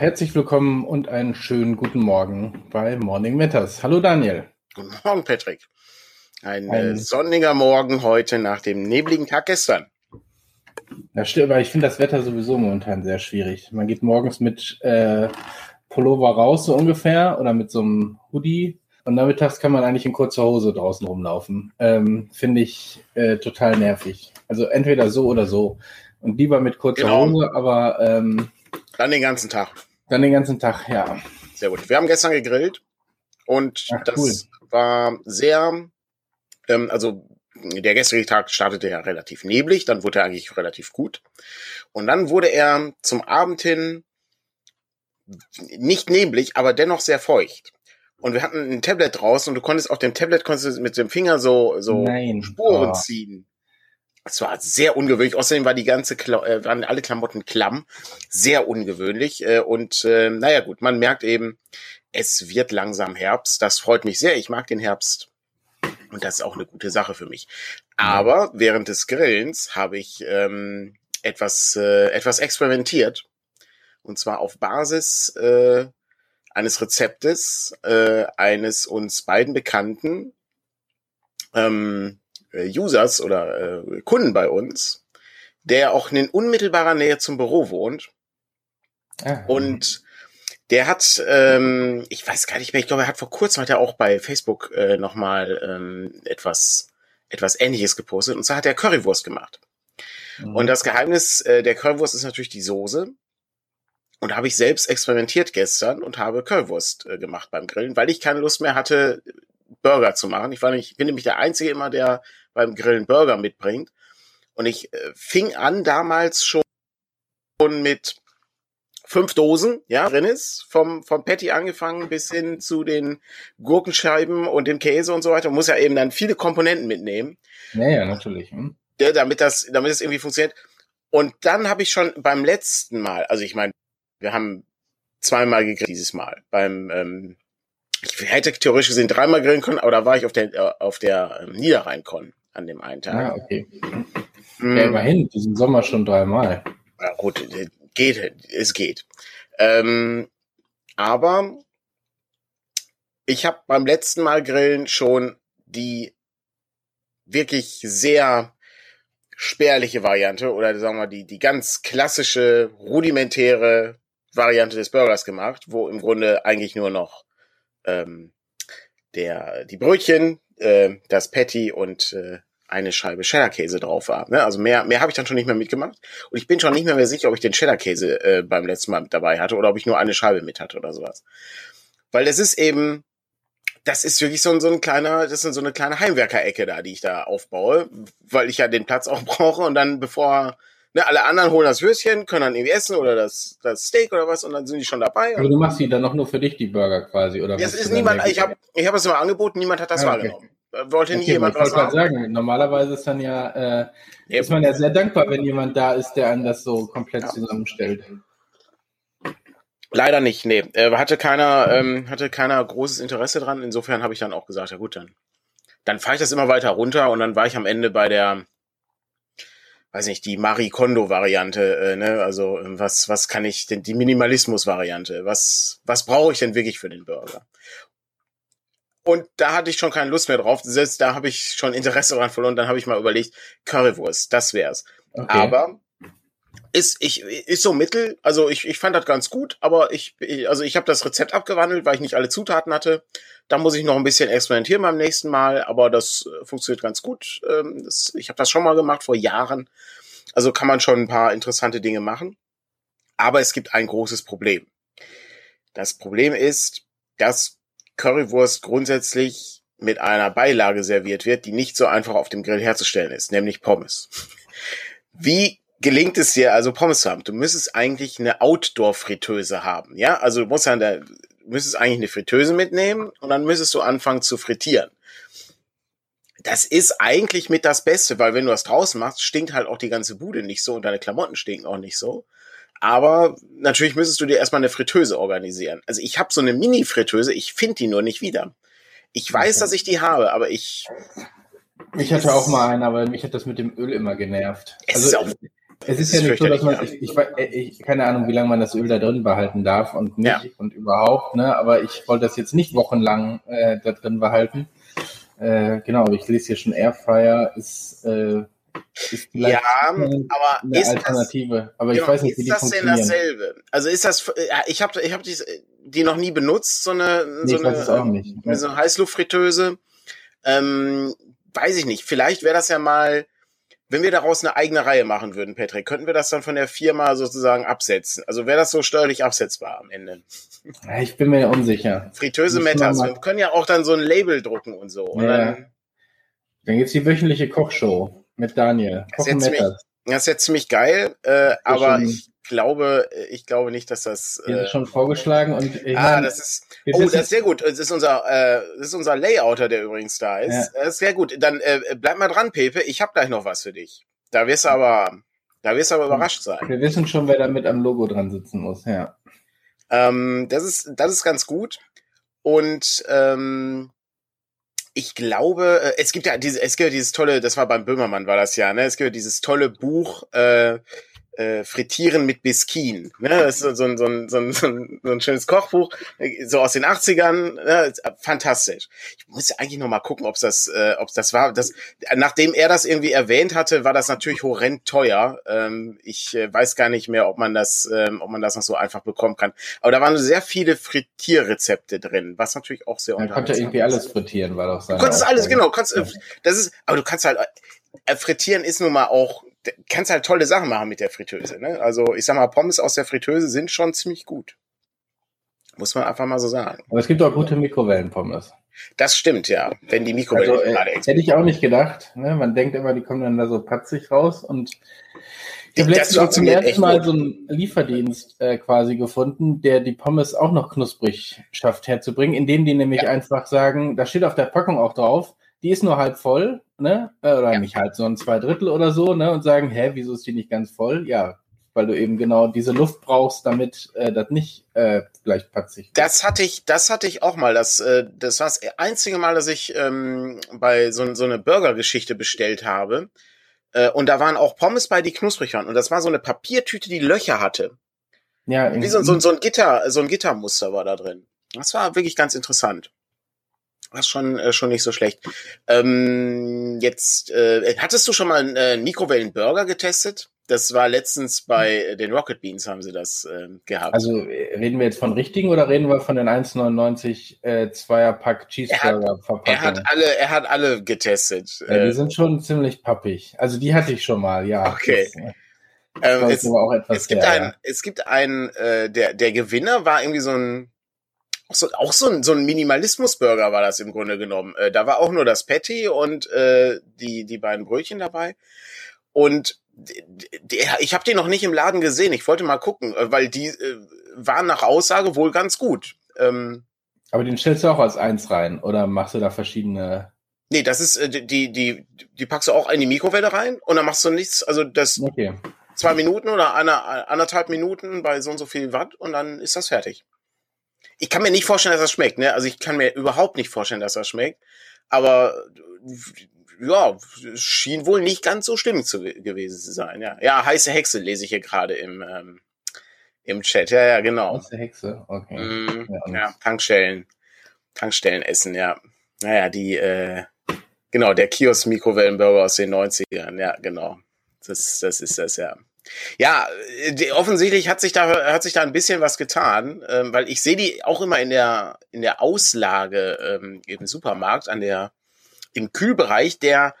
herzlich willkommen und einen schönen guten Morgen bei Morning Matters. Hallo Daniel. Guten Morgen, Patrick. Ein, Ein sonniger Morgen heute nach dem nebligen Tag gestern. Ja, stimmt, aber ich finde das Wetter sowieso momentan sehr schwierig. Man geht morgens mit äh, Pullover raus, so ungefähr, oder mit so einem Hoodie. Und nachmittags kann man eigentlich in kurzer Hose draußen rumlaufen. Ähm, finde ich äh, total nervig. Also entweder so oder so. Und lieber mit kurzer genau. Hose, aber ähm, dann den ganzen Tag. Dann den ganzen Tag, ja. Sehr gut. Wir haben gestern gegrillt und Ach, das cool. war sehr, ähm, also der gestrige Tag startete ja relativ neblig, dann wurde er eigentlich relativ gut. Und dann wurde er zum Abend hin nicht neblig, aber dennoch sehr feucht. Und wir hatten ein Tablet draußen und du konntest auf dem Tablet konntest mit dem Finger so, so Nein. Spuren oh. ziehen. Es war sehr ungewöhnlich. Außerdem war die ganze Kla äh, waren alle Klamotten klamm. Sehr ungewöhnlich. Äh, und äh, naja gut, man merkt eben, es wird langsam Herbst. Das freut mich sehr. Ich mag den Herbst. Und das ist auch eine gute Sache für mich. Aber während des Grillens habe ich ähm, etwas, äh, etwas experimentiert. Und zwar auf Basis äh, eines Rezeptes äh, eines uns beiden bekannten ähm, äh, Users oder äh, Kunden bei uns, der auch in unmittelbarer Nähe zum Büro wohnt. Ah. Und der hat, ähm, ich weiß gar nicht mehr, ich glaube, er hat vor kurzem hat er auch bei Facebook äh, nochmal ähm, etwas, etwas ähnliches gepostet. Und zwar hat er Currywurst gemacht. Mhm. Und das Geheimnis äh, der Currywurst ist natürlich die Soße. Und da habe ich selbst experimentiert gestern und habe Currywurst äh, gemacht beim Grillen, weil ich keine Lust mehr hatte, Burger zu machen. Ich war nicht, bin nämlich der Einzige immer, der beim Grillen Burger mitbringt. Und ich äh, fing an damals schon mit fünf Dosen, ja, drin ist, vom, vom Patty angefangen bis hin zu den Gurkenscheiben und dem Käse und so weiter. Man muss ja eben dann viele Komponenten mitnehmen. Naja, natürlich. Hm. Ja, damit das, damit es irgendwie funktioniert. Und dann habe ich schon beim letzten Mal, also ich meine, wir haben zweimal gegrillt dieses Mal. Beim ähm, ich hätte theoretisch gesehen dreimal grillen können, aber da war ich auf der, äh, auf der ähm, Niederrheinkon an dem einen Tag. Ah, okay. Mm. Ja, immerhin, diesen Sommer schon dreimal. Ja, gut, geht, es geht. Ähm, aber ich habe beim letzten Mal grillen schon die wirklich sehr spärliche Variante oder sagen wir die, die ganz klassische, rudimentäre Variante des Burgers gemacht, wo im Grunde eigentlich nur noch ähm, der, die Brötchen, äh, das Patty und äh, eine Scheibe Cheddar-Käse drauf war. Ne? Also mehr, mehr habe ich dann schon nicht mehr mitgemacht. Und ich bin schon nicht mehr, mehr sicher, ob ich den Cheddar-Käse äh, beim letzten Mal mit dabei hatte oder ob ich nur eine Scheibe mit hatte oder sowas. Weil das ist eben, das ist wirklich so ein, so ein kleiner, das ist so eine kleine Heimwerkerecke da, die ich da aufbaue, weil ich ja den Platz auch brauche und dann bevor Ne, alle anderen holen das Würstchen, können dann irgendwie essen oder das, das Steak oder was und dann sind die schon dabei. Also du machst die dann noch nur für dich, die Burger quasi, oder? Ja, es ist niemand, ich habe ich hab es immer angeboten, niemand hat das ah, okay. wahrgenommen. Wollte nie okay, jemand was haben. sagen, normalerweise ist dann ja, äh, ist man ja sehr dankbar, wenn jemand da ist, der einen das so komplett ja. zusammenstellt. Leider nicht, nee. Äh, hatte keiner, ähm, hatte keiner großes Interesse dran. Insofern habe ich dann auch gesagt, ja gut, dann, dann fahre ich das immer weiter runter und dann war ich am Ende bei der, weiß nicht, die Marie Kondo-Variante, äh, ne? Also ähm, was, was kann ich denn, die Minimalismus-Variante, was, was brauche ich denn wirklich für den Burger? Und da hatte ich schon keine Lust mehr drauf. Selbst da habe ich schon Interesse dran verloren. Dann habe ich mal überlegt, Currywurst, das wär's. Okay. Aber ist ich ist so mittel. Also ich, ich fand das ganz gut, aber ich, also ich habe das Rezept abgewandelt, weil ich nicht alle Zutaten hatte. Da muss ich noch ein bisschen experimentieren beim nächsten Mal, aber das äh, funktioniert ganz gut. Ähm, das, ich habe das schon mal gemacht vor Jahren. Also kann man schon ein paar interessante Dinge machen. Aber es gibt ein großes Problem. Das Problem ist, dass Currywurst grundsätzlich mit einer Beilage serviert wird, die nicht so einfach auf dem Grill herzustellen ist, nämlich Pommes. Wie gelingt es dir also Pommes zu haben? Du müsstest eigentlich eine Outdoor-Fritteuse haben, ja? Also du musst ja der, müsstest eigentlich eine Fritteuse mitnehmen und dann müsstest du anfangen zu frittieren. Das ist eigentlich mit das Beste, weil wenn du das draußen machst, stinkt halt auch die ganze Bude nicht so und deine Klamotten stinken auch nicht so. Aber natürlich müsstest du dir erstmal eine Fritteuse organisieren. Also ich habe so eine Mini-Fritteuse, ich finde die nur nicht wieder. Ich weiß, dass ich die habe, aber ich. Ich hatte auch mal eine, aber mich hat das mit dem Öl immer genervt. Es also, ist auch Es ist, ist ja nicht so, dass man, ich, ich, ich, keine Ahnung, wie lange man das Öl da drin behalten darf und nicht ja. und überhaupt, ne? Aber ich wollte das jetzt nicht wochenlang äh, da drin behalten. Äh, genau, ich lese hier schon Airfryer ist, äh, ist ja, aber eine ist Alternative. Das, aber genau, ich weiß nicht, wie die ist das denn dasselbe? Also ist das, äh, ich habe ich hab die, die noch nie benutzt, so eine, nee, so eine, so eine Heißluftfritteuse. Ähm, weiß ich nicht. Vielleicht wäre das ja mal wenn wir daraus eine eigene Reihe machen würden, Patrick, könnten wir das dann von der Firma sozusagen absetzen? Also wäre das so steuerlich absetzbar am Ende? Ich bin mir unsicher. Fritteuse Metas. Wir können ja auch dann so ein Label drucken und so. Und ja. dann, dann gibt's die wöchentliche Kochshow mit Daniel. Kochen das, ist jetzt ziemlich geil, äh, aber ich glaube, ich glaube nicht, dass das. Äh, schon vorgeschlagen und ich ah, mein, das ist. Oh, das ist sehr gut. Das ist unser, äh, das ist unser Layouter, der übrigens da ist. Ja. Das ist sehr gut. Dann äh, bleib mal dran, Pepe. Ich habe gleich noch was für dich. Da wirst du aber, da wirst du aber überrascht sein. Wir wissen schon, wer da mit am Logo dran sitzen muss. Ja. Ähm, das ist, das ist ganz gut. Und ähm, ich glaube, äh, es gibt ja diese, es gibt ja dieses tolle, das war beim Böhmermann, war das ja, ne? Es gibt ja dieses tolle Buch, äh, äh, Frittieren mit Biskin. Ne? Das ist so, so, so, so, so, so ein schönes Kochbuch, so aus den 80ern. Ne? Fantastisch. Ich muss eigentlich noch mal gucken, ob das, äh, ob das war. Das, nachdem er das irgendwie erwähnt hatte, war das natürlich horrend teuer. Ähm, ich äh, weiß gar nicht mehr, ob man das, ähm, ob man das noch so einfach bekommen kann. Aber da waren sehr viele Frittierrezepte drin, was natürlich auch sehr Man konnte irgendwie alles frittieren, war doch sein. Du konntest alles, genau. Kannst, das ist, aber du kannst halt, äh, frittieren ist nun mal auch kannst halt tolle Sachen machen mit der Fritteuse. Ne? Also ich sag mal, Pommes aus der Fritteuse sind schon ziemlich gut. Muss man einfach mal so sagen. Aber es gibt auch gute Mikrowellenpommes. Das stimmt, ja. Wenn die Mikrowelle also, äh, gerade Hätte ich auch nicht gedacht. Ne? Man denkt immer, die kommen dann da so patzig raus und ich habe letztens auch zum ersten Mal gut. so einen Lieferdienst äh, quasi gefunden, der die Pommes auch noch knusprig schafft herzubringen, indem die nämlich ja. einfach sagen, da steht auf der Packung auch drauf, die ist nur halb voll, ne? Äh, oder ja. nicht halb, sondern zwei Drittel oder so, ne? Und sagen, hä, wieso ist die nicht ganz voll? Ja, weil du eben genau diese Luft brauchst, damit äh, das nicht äh, gleich patzig Das hatte ich, das hatte ich auch mal. Das, äh, das war das einzige Mal, dass ich ähm, bei so, so eine Burger-Geschichte bestellt habe. Äh, und da waren auch Pommes bei, die knusprig waren. Und das war so eine Papiertüte, die Löcher hatte. Ja, Wie so, so, so ein Gitter, so ein Gittermuster war da drin. Das war wirklich ganz interessant. Das ist schon, äh, schon nicht so schlecht. Ähm, jetzt, äh, hattest du schon mal einen äh, Mikrowellenburger getestet? Das war letztens bei den Rocket Beans, haben sie das äh, gehabt. Also äh, reden wir jetzt von richtigen oder reden wir von den 1,99 äh, Zweierpack Cheeseburger Verpackungen? Er hat alle, er hat alle getestet. Ja, die äh, sind schon ziemlich pappig. Also die hatte ich schon mal, ja. Okay. Das, ähm, es, es, gibt sehr, ein, ja. es gibt ein, äh, der, der Gewinner war irgendwie so ein auch so, auch so ein, so ein Minimalismus-Burger war das im Grunde genommen. Äh, da war auch nur das Patty und äh, die, die beiden Brötchen dabei. Und der, ich habe den noch nicht im Laden gesehen. Ich wollte mal gucken, äh, weil die äh, waren nach Aussage wohl ganz gut. Ähm, Aber den stellst du auch als eins rein oder machst du da verschiedene? Nee, das ist äh, die die die packst du auch in die Mikrowelle rein und dann machst du nichts. Also das okay. zwei Minuten oder eine, anderthalb Minuten bei so und so viel Watt und dann ist das fertig ich kann mir nicht vorstellen, dass das schmeckt, ne? Also ich kann mir überhaupt nicht vorstellen, dass das schmeckt. Aber ja, schien wohl nicht ganz so stimmig zu gewesen zu sein. Ja, ja heiße Hexe lese ich hier gerade im ähm, im Chat. Ja, ja, genau. Heiße Hexe, okay. Mm, ja, ja, Tankstellen, Tankstellen essen, ja. Naja, die äh, genau der Kiosk Mikrowellenburger aus den 90ern. Ja, genau. Das das ist das ja. Ja, die, offensichtlich hat sich da hat sich da ein bisschen was getan, ähm, weil ich sehe die auch immer in der in der Auslage ähm, im Supermarkt an der im Kühlbereich, der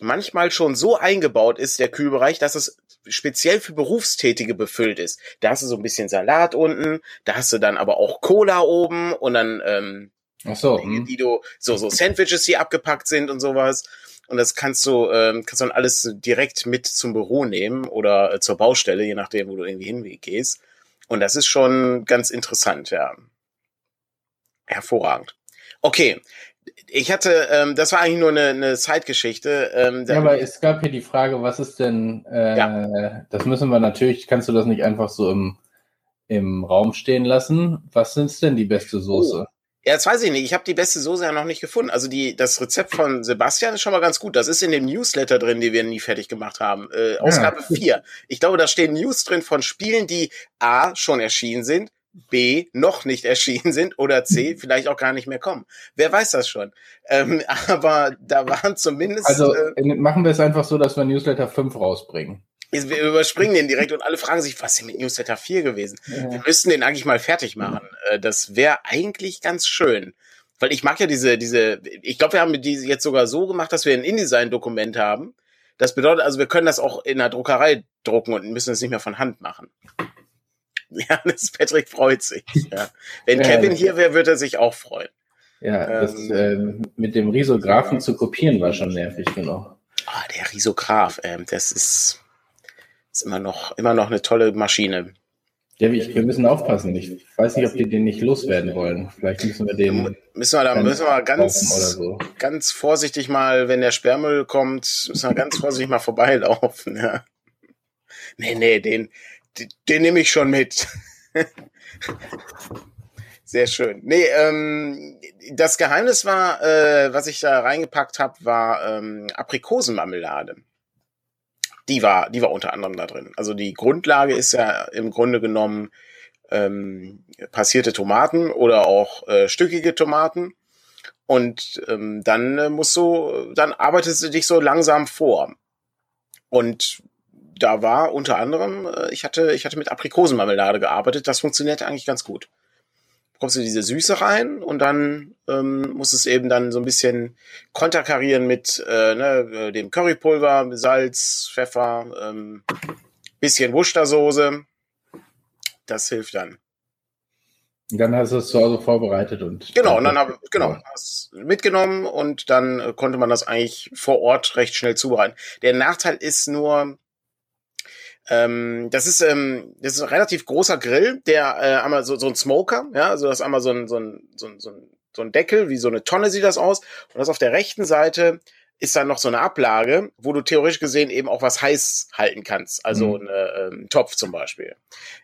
manchmal schon so eingebaut ist, der Kühlbereich, dass es speziell für Berufstätige befüllt ist. Da hast du so ein bisschen Salat unten, da hast du dann aber auch Cola oben und dann ähm, Ach so, Dinge, hm. die du so so Sandwiches, die abgepackt sind und sowas. Und das kannst du, ähm, kannst du dann alles direkt mit zum Büro nehmen oder äh, zur Baustelle, je nachdem, wo du irgendwie hingehst. Und das ist schon ganz interessant, ja. Hervorragend. Okay. Ich hatte, ähm, das war eigentlich nur eine, eine Zeitgeschichte. Ähm, ja, aber es gab hier die Frage, was ist denn, äh, ja. das müssen wir natürlich, kannst du das nicht einfach so im, im Raum stehen lassen? Was sind denn die beste Soße? Oh. Ja, das weiß ich nicht. Ich habe die beste Soße ja noch nicht gefunden. Also die, das Rezept von Sebastian ist schon mal ganz gut. Das ist in dem Newsletter drin, die wir nie fertig gemacht haben. Äh, Ausgabe ja. 4. Ich glaube, da stehen News drin von Spielen, die A schon erschienen sind, B noch nicht erschienen sind oder C vielleicht auch gar nicht mehr kommen. Wer weiß das schon. Ähm, aber da waren zumindest. Also äh, machen wir es einfach so, dass wir Newsletter 5 rausbringen. Wir überspringen den direkt und alle fragen sich, was ist denn mit Newsletter 4 gewesen? Ja. Wir müssten den eigentlich mal fertig machen. Äh, das wäre eigentlich ganz schön. Weil ich mag ja diese, diese, ich glaube, wir haben die jetzt sogar so gemacht, dass wir ein InDesign-Dokument haben. Das bedeutet also, wir können das auch in der Druckerei drucken und müssen es nicht mehr von Hand machen. Ja, das Patrick freut sich. Ja. Wenn Kevin hier wäre, würde er sich auch freuen. Ja, das ähm, äh, mit dem Risographen zu kopieren war schon nervig genug. Ah, der Risograph, ähm, das ist ist immer noch, immer noch eine tolle Maschine. Ja, wir müssen aufpassen. Ich weiß nicht, ob die den nicht loswerden wollen. Vielleicht müssen wir den. Müssen wir da müssen wir ganz, so. ganz vorsichtig mal, wenn der Sperrmüll kommt, müssen wir ganz vorsichtig mal vorbeilaufen. Ja. Nee, nee, den, den, den nehme ich schon mit. Sehr schön. Nee, ähm, das Geheimnis war, äh, was ich da reingepackt habe, war ähm, Aprikosenmarmelade die war, die war unter anderem da drin. Also die Grundlage ist ja im Grunde genommen ähm, passierte Tomaten oder auch äh, stückige Tomaten. Und ähm, dann äh, musst du, dann arbeitest du dich so langsam vor. Und da war unter anderem, äh, ich hatte, ich hatte mit Aprikosenmarmelade gearbeitet. Das funktionierte eigentlich ganz gut kommst du diese Süße rein und dann ähm, musst es eben dann so ein bisschen konterkarieren mit äh, ne, äh, dem Currypulver, Salz, Pfeffer, ähm, bisschen Worcestersoße. Das hilft dann. Dann hast du es zu Hause vorbereitet und. Genau, und dann habe genau, hast mitgenommen und dann äh, konnte man das eigentlich vor Ort recht schnell zubereiten. Der Nachteil ist nur, ähm, das ist ähm, das ist ein relativ großer Grill, der äh, einmal so, so ein Smoker, ja, also das ist einmal so ein, so ein, so ein, so ein so ein Deckel, wie so eine Tonne sieht das aus. Und das auf der rechten Seite ist dann noch so eine Ablage, wo du theoretisch gesehen eben auch was heiß halten kannst. Also mhm. eine, ähm, Topf zum Beispiel.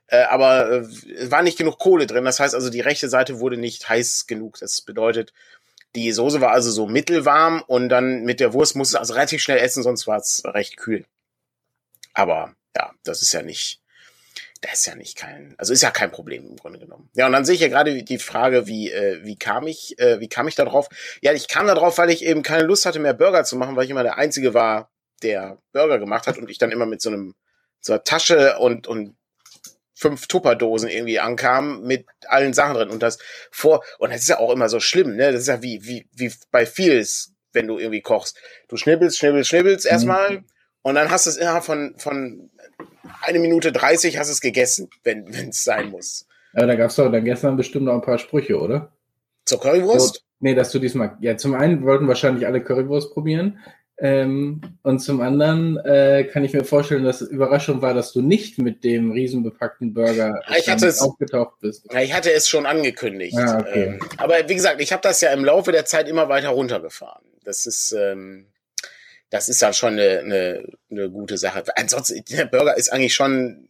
Äh, aber äh, war nicht genug Kohle drin. Das heißt also, die rechte Seite wurde nicht heiß genug. Das bedeutet, die Soße war also so mittelwarm und dann mit der Wurst musste also relativ schnell essen, sonst war es recht kühl. Aber ja, das ist ja nicht, das ist ja nicht kein, also ist ja kein Problem im Grunde genommen. Ja, und dann sehe ich ja gerade die Frage, wie, äh, wie kam ich, äh, wie kam ich da drauf? Ja, ich kam da drauf, weil ich eben keine Lust hatte, mehr Burger zu machen, weil ich immer der Einzige war, der Burger gemacht hat und ich dann immer mit so einem, so einer Tasche und, und fünf Tupperdosen irgendwie ankam mit allen Sachen drin und das vor, und das ist ja auch immer so schlimm, ne? Das ist ja wie, wie, wie bei vieles, wenn du irgendwie kochst. Du schnibbelst, schnibbelst, schnibbelst erstmal mhm. Und dann hast du es innerhalb von, von eine Minute 30 hast es gegessen, wenn es sein muss. Ja, da gab es doch dann gestern bestimmt noch ein paar Sprüche, oder? Zur Currywurst? So, nee, dass du diesmal. Ja, zum einen wollten wahrscheinlich alle Currywurst probieren. Ähm, und zum anderen äh, kann ich mir vorstellen, dass Überraschung war, dass du nicht mit dem riesenbepackten Burger ich hatte es, aufgetaucht bist. Ja, ich hatte es schon angekündigt. Ah, okay. ähm, aber wie gesagt, ich habe das ja im Laufe der Zeit immer weiter runtergefahren. Das ist, ähm, das ist dann schon eine, eine, eine gute Sache. Ansonsten, der Burger ist eigentlich schon,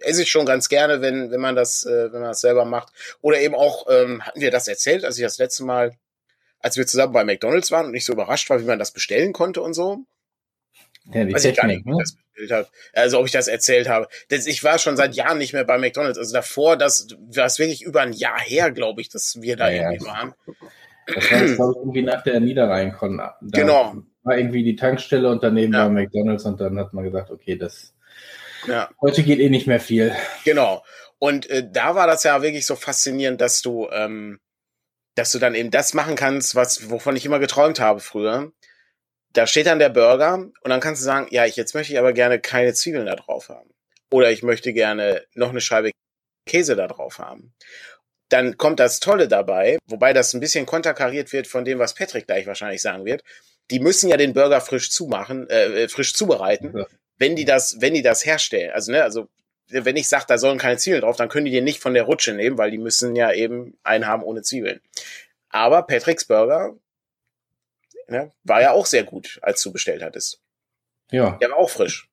esse ich schon ganz gerne, wenn, wenn man das, äh, wenn man das selber macht. Oder eben auch, ähm, hatten wir das erzählt, als ich das letzte Mal, als wir zusammen bei McDonalds waren und ich so überrascht war, wie man das bestellen konnte und so. Ja, die Weiß Technik, ne? Also ob ich das erzählt habe. Das, ich war schon seit Jahren nicht mehr bei McDonalds. Also davor, das war es wirklich über ein Jahr her, glaube ich, dass wir da ja, irgendwie ja. waren. Das war, glaube ich, irgendwie nach der Niederrhein-Con. Genau war irgendwie die Tankstelle und daneben ja. war McDonalds und dann hat man gesagt, okay, das ja. heute geht eh nicht mehr viel. Genau. Und äh, da war das ja wirklich so faszinierend, dass du, ähm, dass du dann eben das machen kannst, was, wovon ich immer geträumt habe früher. Da steht dann der Burger und dann kannst du sagen, ja, ich, jetzt möchte ich aber gerne keine Zwiebeln da drauf haben. Oder ich möchte gerne noch eine Scheibe Käse da drauf haben. Dann kommt das Tolle dabei, wobei das ein bisschen konterkariert wird von dem, was Patrick gleich wahrscheinlich sagen wird die müssen ja den Burger frisch zumachen, äh, äh, frisch zubereiten, ja. wenn die das, wenn die das herstellen. Also, ne, also wenn ich sage, da sollen keine Zwiebeln drauf, dann können die den nicht von der Rutsche nehmen, weil die müssen ja eben einen haben ohne Zwiebeln. Aber Patricks Burger ne, war ja auch sehr gut, als du bestellt hattest. Ja. Der war auch frisch.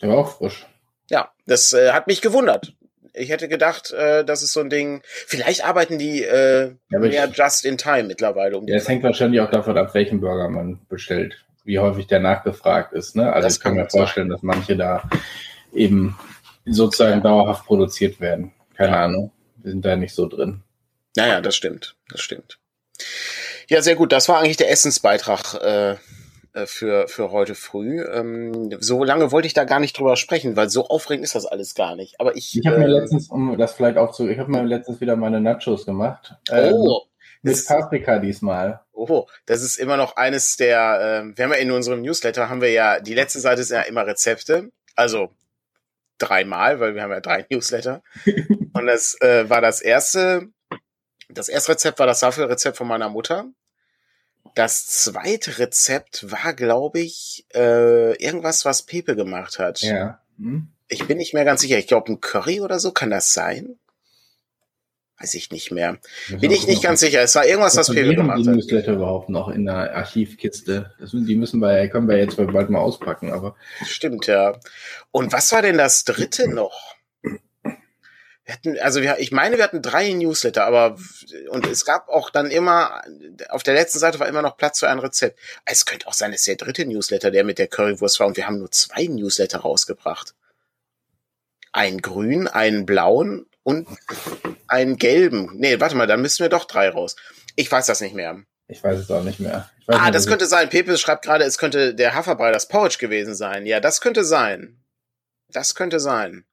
Der war auch frisch. Ja, das äh, hat mich gewundert. Ich hätte gedacht, äh, das ist so ein Ding. Vielleicht arbeiten die äh, ja, mehr ich, just in time mittlerweile. Um ja, es hängt wahrscheinlich auch davon ab, welchen Burger man bestellt, wie häufig der nachgefragt ist. Ne? Also das ich kann mir vorstellen, sein. dass manche da eben sozusagen dauerhaft produziert werden. Keine ja. Ahnung. Wir sind da nicht so drin. Naja, das stimmt. Das stimmt. Ja, sehr gut. Das war eigentlich der Essensbeitrag äh, für, für heute früh. Ähm, so lange wollte ich da gar nicht drüber sprechen, weil so aufregend ist das alles gar nicht. Aber ich. Ich habe äh, mir letztens, um das vielleicht auch zu, ich habe mir letztens wieder meine Nachos gemacht. Ähm, oh. Mit Paprika diesmal. Oh, das ist immer noch eines der, äh, wir haben ja in unserem Newsletter haben wir ja, die letzte Seite ist ja immer Rezepte. Also dreimal, weil wir haben ja drei Newsletter. Und das äh, war das erste, das erste Rezept war das Waffelrezept von meiner Mutter. Das zweite Rezept war, glaube ich, äh, irgendwas, was Pepe gemacht hat. Ja. Hm. Ich bin nicht mehr ganz sicher. Ich glaube, ein Curry oder so, kann das sein? Weiß ich nicht mehr. Bin ich nicht ganz sicher. Es war irgendwas, was Pepe gemacht hat. Die Newsletter überhaupt noch in der Archivkiste. Die müssen wir, können wir jetzt bald mal auspacken, aber. Stimmt, ja. Und was war denn das dritte noch? Wir hatten, also wir, ich meine, wir hatten drei Newsletter, aber und es gab auch dann immer, auf der letzten Seite war immer noch Platz für ein Rezept. Es könnte auch sein, es ist der dritte Newsletter, der mit der Currywurst war und wir haben nur zwei Newsletter rausgebracht. Einen grün, einen blauen und einen gelben. Nee, warte mal, dann müssen wir doch drei raus. Ich weiß das nicht mehr. Ich weiß es auch nicht mehr. ah, nicht, das könnte sein. Pepe schreibt gerade, es könnte der Haferbrei, das Porridge gewesen sein. Ja, das könnte sein. Das könnte sein.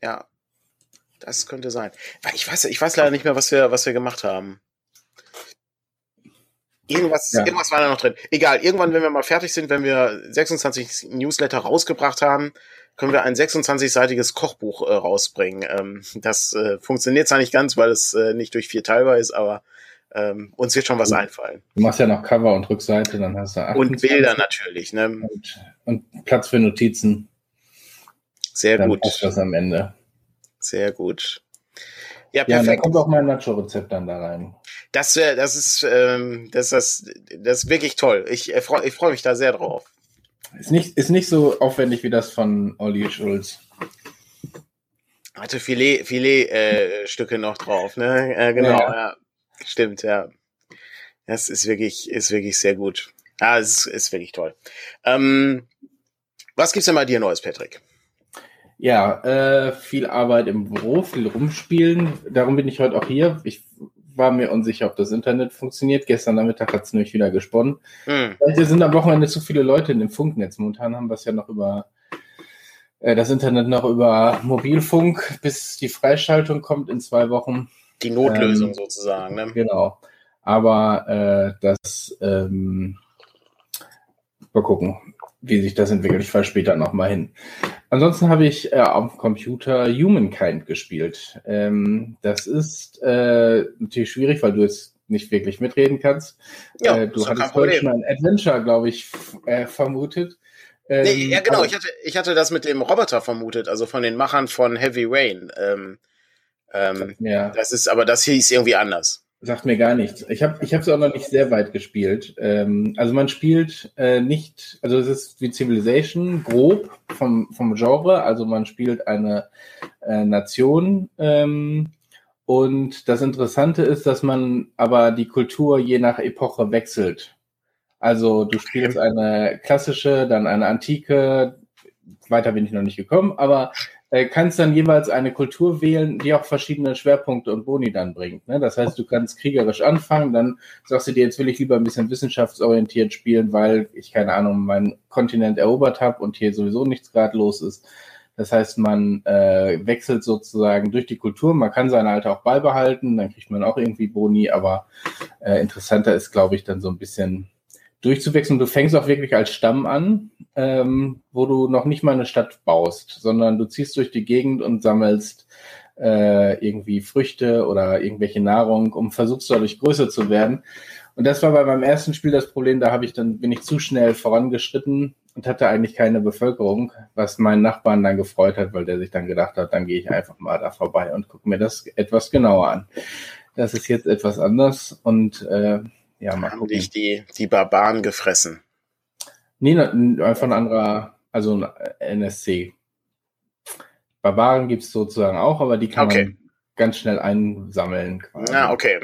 Ja. Das könnte sein. Ich weiß, ich weiß leider nicht mehr, was wir, was wir gemacht haben. Irgendwas, ja. irgendwas war da noch drin. Egal, irgendwann, wenn wir mal fertig sind, wenn wir 26 Newsletter rausgebracht haben, können wir ein 26-seitiges Kochbuch äh, rausbringen. Ähm, das äh, funktioniert zwar nicht ganz, weil es äh, nicht durch vier teilbar ist, aber ähm, uns wird schon was einfallen. Du machst ja noch Cover und Rückseite, dann hast du 28. Und Bilder natürlich. Ne? Und, und Platz für Notizen. Sehr dann gut. Das am Ende. Sehr gut. Ja, perfekt. Ja, da kommt auch mein Nacho-Rezept dann da rein. Das, äh, das ist, ähm, das, das, das ist wirklich toll. Ich äh, freue ich freu mich da sehr drauf. Ist nicht, ist nicht so aufwendig wie das von Olli Schulz. Hatte Filet, Filet-Stücke äh, noch drauf, ne? Äh, genau, ja. ja. Stimmt, ja. Das ist wirklich, ist wirklich sehr gut. Ah, es ist, ist wirklich toll. Ähm, was gibt's denn bei dir Neues, Patrick? Ja, äh, viel Arbeit im Büro, viel rumspielen. Darum bin ich heute auch hier. Ich war mir unsicher, ob das Internet funktioniert. Gestern Nachmittag hat es nämlich wieder gesponnen. Hm. Vielleicht sind am Wochenende zu viele Leute in dem Funknetz. Momentan haben wir es ja noch über äh, das Internet noch über Mobilfunk, bis die Freischaltung kommt in zwei Wochen. Die Notlösung ähm, sozusagen. Ne? Genau. Aber äh, das ähm, mal gucken wie sich das entwickelt. Ich fahre später nochmal hin. Ansonsten habe ich äh, auf dem Computer Humankind gespielt. Ähm, das ist äh, natürlich schwierig, weil du jetzt nicht wirklich mitreden kannst. Ja, äh, du hattest heute schon ein Adventure, glaube ich, äh, vermutet. Ähm, nee, ja, genau. ich hatte, ich hatte das mit dem Roboter vermutet, also von den Machern von Heavy Rain. Ähm, ähm, ja. Das ist, aber das hieß irgendwie anders. Sagt mir gar nichts. Ich habe ich es auch noch nicht sehr weit gespielt. Ähm, also man spielt äh, nicht, also es ist wie Civilization, grob vom, vom Genre. Also man spielt eine äh, Nation. Ähm, und das Interessante ist, dass man aber die Kultur je nach Epoche wechselt. Also du spielst eine klassische, dann eine antike, weiter bin ich noch nicht gekommen, aber kannst dann jeweils eine Kultur wählen, die auch verschiedene Schwerpunkte und Boni dann bringt. Ne? Das heißt, du kannst kriegerisch anfangen, dann sagst du dir, jetzt will ich lieber ein bisschen wissenschaftsorientiert spielen, weil ich keine Ahnung, meinen Kontinent erobert habe und hier sowieso nichts gerade los ist. Das heißt, man äh, wechselt sozusagen durch die Kultur. Man kann seine alte auch beibehalten, dann kriegt man auch irgendwie Boni, aber äh, interessanter ist, glaube ich, dann so ein bisschen durchzuwechseln. Du fängst auch wirklich als Stamm an, ähm, wo du noch nicht mal eine Stadt baust, sondern du ziehst durch die Gegend und sammelst äh, irgendwie Früchte oder irgendwelche Nahrung, um versuchst dadurch größer zu werden. Und das war bei meinem ersten Spiel das Problem, da habe ich dann, bin ich zu schnell vorangeschritten und hatte eigentlich keine Bevölkerung, was meinen Nachbarn dann gefreut hat, weil der sich dann gedacht hat, dann gehe ich einfach mal da vorbei und gucke mir das etwas genauer an. Das ist jetzt etwas anders und äh, ja, mal Haben dich die, die Barbaren gefressen? Nee, einfach ein anderer, also ein NSC. Barbaren gibt es sozusagen auch, aber die kann okay. man ganz schnell einsammeln. Quasi. Ja, okay.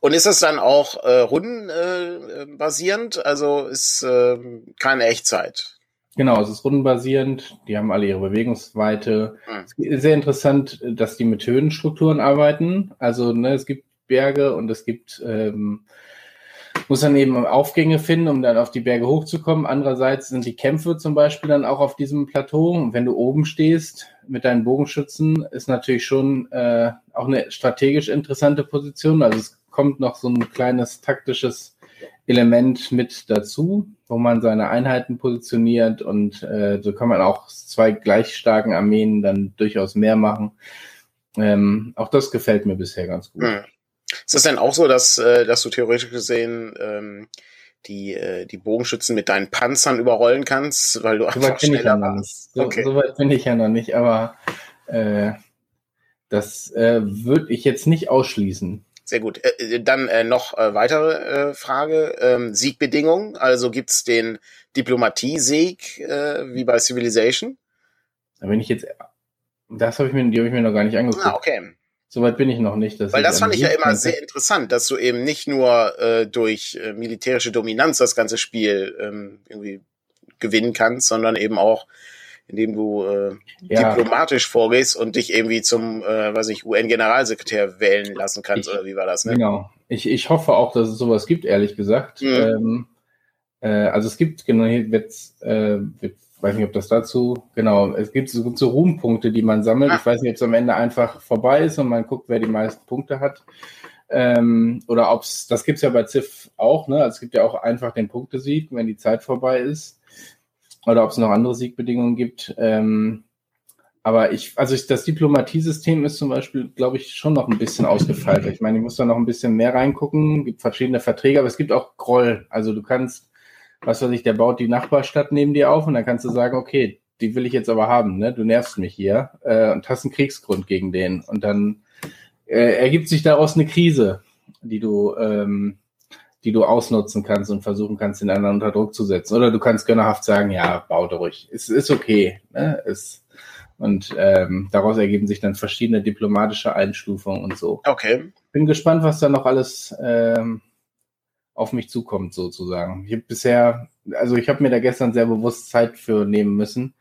Und ist das dann auch äh, rundenbasierend? Äh, also ist äh, keine Echtzeit? Genau, es ist rundenbasierend. Die haben alle ihre Bewegungsweite. Hm. Es ist sehr interessant, dass die mit Höhenstrukturen arbeiten. Also ne, es gibt Berge und es gibt ähm, muss dann eben Aufgänge finden, um dann auf die Berge hochzukommen. Andererseits sind die Kämpfe zum Beispiel dann auch auf diesem Plateau. Und wenn du oben stehst mit deinen Bogenschützen, ist natürlich schon äh, auch eine strategisch interessante Position. Also es kommt noch so ein kleines taktisches Element mit dazu, wo man seine Einheiten positioniert und äh, so kann man auch zwei gleich starken Armeen dann durchaus mehr machen. Ähm, auch das gefällt mir bisher ganz gut. Hm. Ist das denn auch so, dass, äh, dass du theoretisch gesehen ähm, die, äh, die Bogenschützen mit deinen Panzern überrollen kannst, weil du so einfach schneller warst? So, okay. so weit bin ich ja noch nicht, aber äh, das äh, würde ich jetzt nicht ausschließen. Sehr gut. Äh, dann äh, noch äh, weitere äh, Frage. Ähm, Siegbedingungen. Also gibt's den Diplomatie-Sieg äh, wie bei Civilization? Da bin ich jetzt. Das habe ich mir, die habe ich mir noch gar nicht angeguckt. Ah, okay. Soweit bin ich noch nicht. Weil das fand ich ja immer sehr interessant, dass du eben nicht nur äh, durch äh, militärische Dominanz das ganze Spiel ähm, irgendwie gewinnen kannst, sondern eben auch, indem du äh, ja. diplomatisch vorgehst und dich irgendwie zum, äh, weiß ich, UN-Generalsekretär wählen lassen kannst, ich, oder wie war das? Ne? Genau. Ich, ich hoffe auch, dass es sowas gibt, ehrlich gesagt. Mhm. Ähm, äh, also es gibt, genau, hier wird, äh, wird weiß nicht, ob das dazu, genau, es gibt so, so Ruhmpunkte, die man sammelt. Ich weiß nicht, ob es am Ende einfach vorbei ist und man guckt, wer die meisten Punkte hat. Ähm, oder ob es, das gibt es ja bei Ziff auch, ne? Also es gibt ja auch einfach den Punktesieg, wenn die Zeit vorbei ist. Oder ob es noch andere Siegbedingungen gibt. Ähm, aber ich, also ich, das Diplomatiesystem ist zum Beispiel, glaube ich, schon noch ein bisschen ausgefeilt. Ich meine, ich muss da noch ein bisschen mehr reingucken. Es gibt verschiedene Verträge, aber es gibt auch Groll. Also du kannst was weiß ich, der baut die Nachbarstadt neben dir auf und dann kannst du sagen, okay, die will ich jetzt aber haben, ne? Du nervst mich hier äh, und hast einen Kriegsgrund gegen den. Und dann äh, ergibt sich daraus eine Krise, die du, ähm, die du ausnutzen kannst und versuchen kannst, den anderen unter Druck zu setzen. Oder du kannst gönnerhaft sagen, ja, bau ruhig. Es ist okay. Ne? Es, und ähm, daraus ergeben sich dann verschiedene diplomatische Einstufungen und so. Okay. Bin gespannt, was da noch alles ähm, auf mich zukommt, sozusagen. Ich habe bisher, also ich habe mir da gestern sehr bewusst Zeit für nehmen müssen,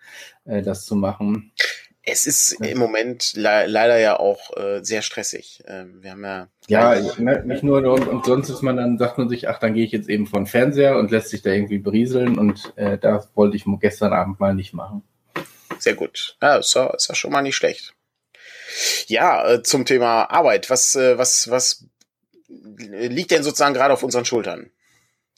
äh, das zu machen. Es ist im Moment le leider ja auch äh, sehr stressig. Ähm, wir haben ja. Ja, ne, nicht nur und, und, sonst ist man dann, sagt man sich, ach, dann gehe ich jetzt eben von Fernseher und lässt sich da irgendwie berieseln und äh, das wollte ich gestern Abend mal nicht machen. Sehr gut. Ja, ist ja, ist ja schon mal nicht schlecht. Ja, äh, zum Thema Arbeit. Was, äh, was, was liegt denn sozusagen gerade auf unseren Schultern?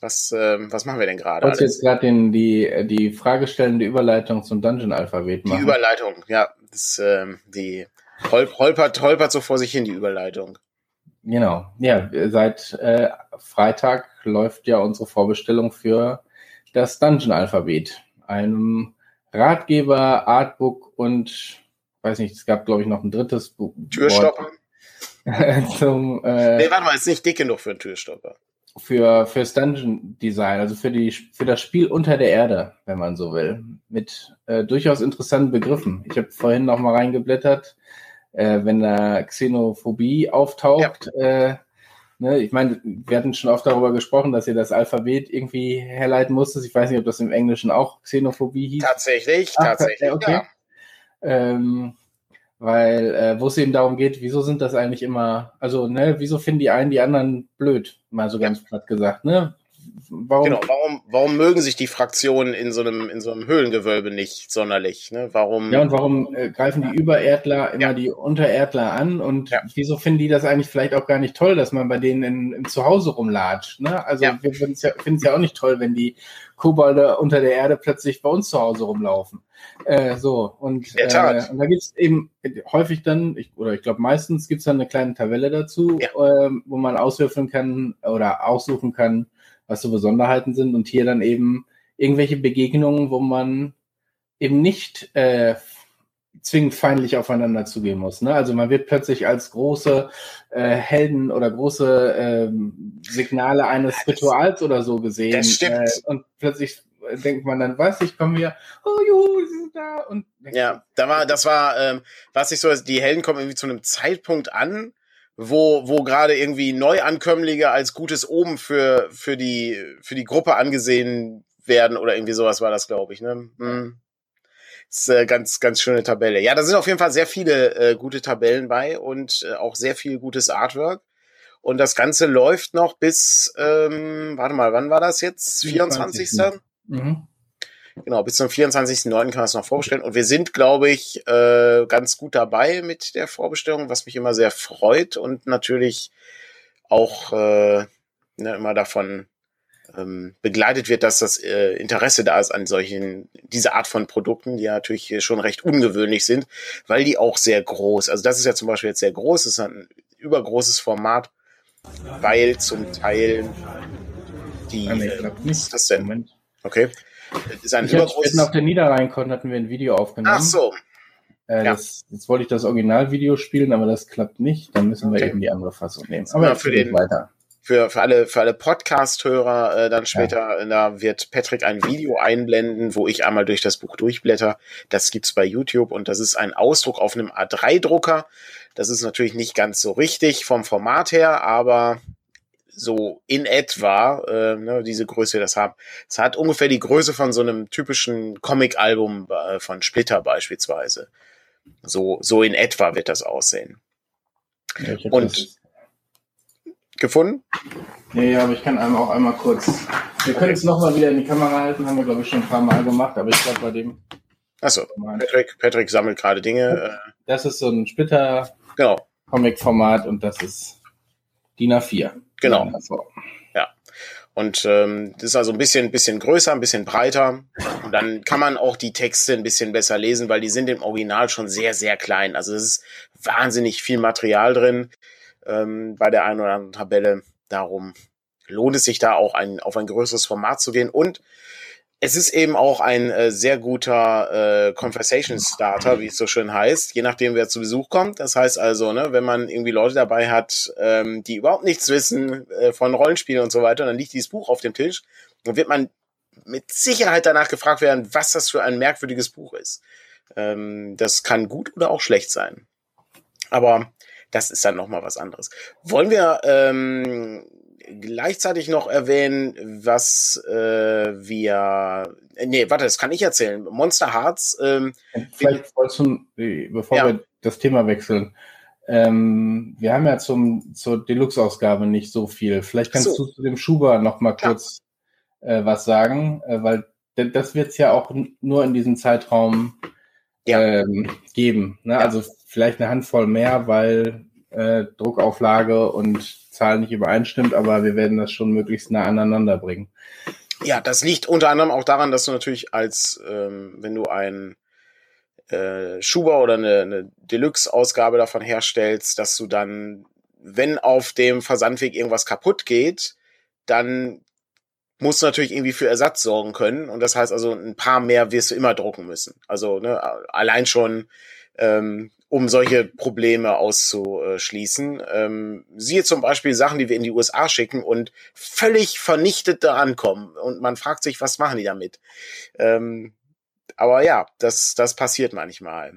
Was, äh, was machen wir denn gerade? Du jetzt gerade die, die fragestellende Überleitung zum Dungeon-Alphabet machen. Die Überleitung, ja. Das, äh, die holp, holpert, holpert so vor sich hin, die Überleitung. Genau. Ja, seit äh, Freitag läuft ja unsere Vorbestellung für das Dungeon-Alphabet. Einem Ratgeber, Artbook und weiß nicht, es gab, glaube ich, noch ein drittes Buch. Türstopper. zum, äh, nee, warte mal, ist nicht dick genug für einen Türstopper. Für, fürs Dungeon Design, also für, die, für das Spiel unter der Erde, wenn man so will. Mit äh, durchaus interessanten Begriffen. Ich habe vorhin noch mal reingeblättert, äh, wenn da Xenophobie auftaucht. Ja. Äh, ne, ich meine, wir hatten schon oft darüber gesprochen, dass ihr das Alphabet irgendwie herleiten musstet. Ich weiß nicht, ob das im Englischen auch Xenophobie hieß. Tatsächlich, Ach, tatsächlich. Okay. Ja. Ähm, weil äh, wo es eben darum geht, wieso sind das eigentlich immer, also ne, wieso finden die einen die anderen blöd, mal so ganz platt gesagt, ne? Warum? Genau, warum, warum mögen sich die Fraktionen in so einem, in so einem Höhlengewölbe nicht sonderlich? Ne? Warum? Ja, und warum äh, greifen die Übererdler immer ja. die Untererdler an? Und ja. wieso finden die das eigentlich vielleicht auch gar nicht toll, dass man bei denen in, im Zuhause rumlatscht? Ne? Also ja. wir finden es ja, ja auch nicht toll, wenn die Kobolde unter der Erde plötzlich bei uns zu Hause rumlaufen. Äh, so, und, äh, und da gibt's eben häufig dann, ich, oder ich glaube meistens gibt's dann eine kleine Tabelle dazu, ja. äh, wo man auswürfeln kann oder aussuchen kann, was so Besonderheiten sind und hier dann eben irgendwelche Begegnungen, wo man eben nicht äh, zwingend feindlich aufeinander zugehen muss. Ne? Also man wird plötzlich als große äh, Helden oder große ähm, Signale eines Rituals oder so gesehen. Das stimmt. Äh, und plötzlich denkt man dann, was, ich komme hier, oh juhu, sie sind da. Und ja, da war, das war, ähm, was ich so, die Helden kommen irgendwie zu einem Zeitpunkt an, wo, wo gerade irgendwie Neuankömmlinge als gutes Oben für, für die, für die Gruppe angesehen werden oder irgendwie sowas war das, glaube ich, ne? Hm. Das ist äh, ganz, ganz schöne Tabelle. Ja, da sind auf jeden Fall sehr viele äh, gute Tabellen bei und äh, auch sehr viel gutes Artwork. Und das Ganze läuft noch bis, ähm, warte mal, wann war das jetzt? 24. 24. Mhm. Genau, bis zum 24.09. kann man es noch vorbestellen. Und wir sind, glaube ich, äh, ganz gut dabei mit der Vorbestellung, was mich immer sehr freut und natürlich auch äh, ne, immer davon ähm, begleitet wird, dass das äh, Interesse da ist an solchen, diese Art von Produkten, die ja natürlich schon recht ungewöhnlich sind, weil die auch sehr groß, also das ist ja zum Beispiel jetzt sehr groß, das ist ein übergroßes Format, weil zum Teil die, äh, was ist das denn? Okay. Das ist ein ich übergroßes... auf der Niederrhein-Con hatten wir ein Video aufgenommen. Ach so. Äh, ja. das, jetzt wollte ich das Originalvideo spielen, aber das klappt nicht. Dann müssen wir okay. eben die andere Fassung nehmen. Aber ja, für den, weiter für, für alle, für alle Podcast-Hörer äh, dann später, ja. da wird Patrick ein Video einblenden, wo ich einmal durch das Buch durchblätter. Das gibt's bei YouTube und das ist ein Ausdruck auf einem A3-Drucker. Das ist natürlich nicht ganz so richtig vom Format her, aber so in etwa äh, ne, diese Größe das haben. Es hat ungefähr die Größe von so einem typischen Comic-Album äh, von Splitter beispielsweise. So, so in etwa wird das aussehen. Ja, und gefunden? Nee, ja, aber ich kann einmal auch einmal kurz. Wir können es nochmal wieder in die Kamera halten, haben wir, glaube ich, schon ein paar Mal gemacht, aber ich glaube bei dem. Achso, Patrick, Patrick sammelt gerade Dinge. Äh. Das ist so ein Splitter genau. Comic-Format und das ist DIN A4. Genau. Ja. Und ähm, das ist also ein bisschen, bisschen größer, ein bisschen breiter. Und dann kann man auch die Texte ein bisschen besser lesen, weil die sind im Original schon sehr, sehr klein. Also es ist wahnsinnig viel Material drin ähm, bei der einen oder anderen Tabelle. Darum lohnt es sich da auch ein, auf ein größeres Format zu gehen. Und es ist eben auch ein äh, sehr guter äh, Conversation Starter, wie es so schön heißt, je nachdem, wer zu Besuch kommt. Das heißt also, ne, wenn man irgendwie Leute dabei hat, ähm, die überhaupt nichts wissen äh, von Rollenspielen und so weiter, dann liegt dieses Buch auf dem Tisch, dann wird man mit Sicherheit danach gefragt werden, was das für ein merkwürdiges Buch ist. Ähm, das kann gut oder auch schlecht sein. Aber das ist dann nochmal was anderes. Wollen wir ähm, gleichzeitig noch erwähnen, was äh, wir. Nee, warte, das kann ich erzählen. Monster Hearts. Ähm, Vielleicht wolltest du, bevor ja. wir das Thema wechseln, ähm, wir haben ja zum, zur Deluxe-Ausgabe nicht so viel. Vielleicht kannst so. du zu dem Schuber noch mal kurz äh, was sagen, äh, weil das wird es ja auch nur in diesem Zeitraum ja. ähm, geben. Ne? Ja. Also vielleicht eine Handvoll mehr, weil äh, Druckauflage und Zahl nicht übereinstimmt, aber wir werden das schon möglichst nah aneinander bringen. Ja, das liegt unter anderem auch daran, dass du natürlich als, ähm, wenn du ein äh, Schuber oder eine, eine Deluxe-Ausgabe davon herstellst, dass du dann, wenn auf dem Versandweg irgendwas kaputt geht, dann musst du natürlich irgendwie für Ersatz sorgen können. Und das heißt also, ein paar mehr wirst du immer drucken müssen. Also ne, allein schon ähm, um solche Probleme auszuschließen. Ähm, siehe zum Beispiel Sachen, die wir in die USA schicken und völlig vernichtet da ankommen. Und man fragt sich, was machen die damit? Ähm, aber ja, das, das passiert manchmal.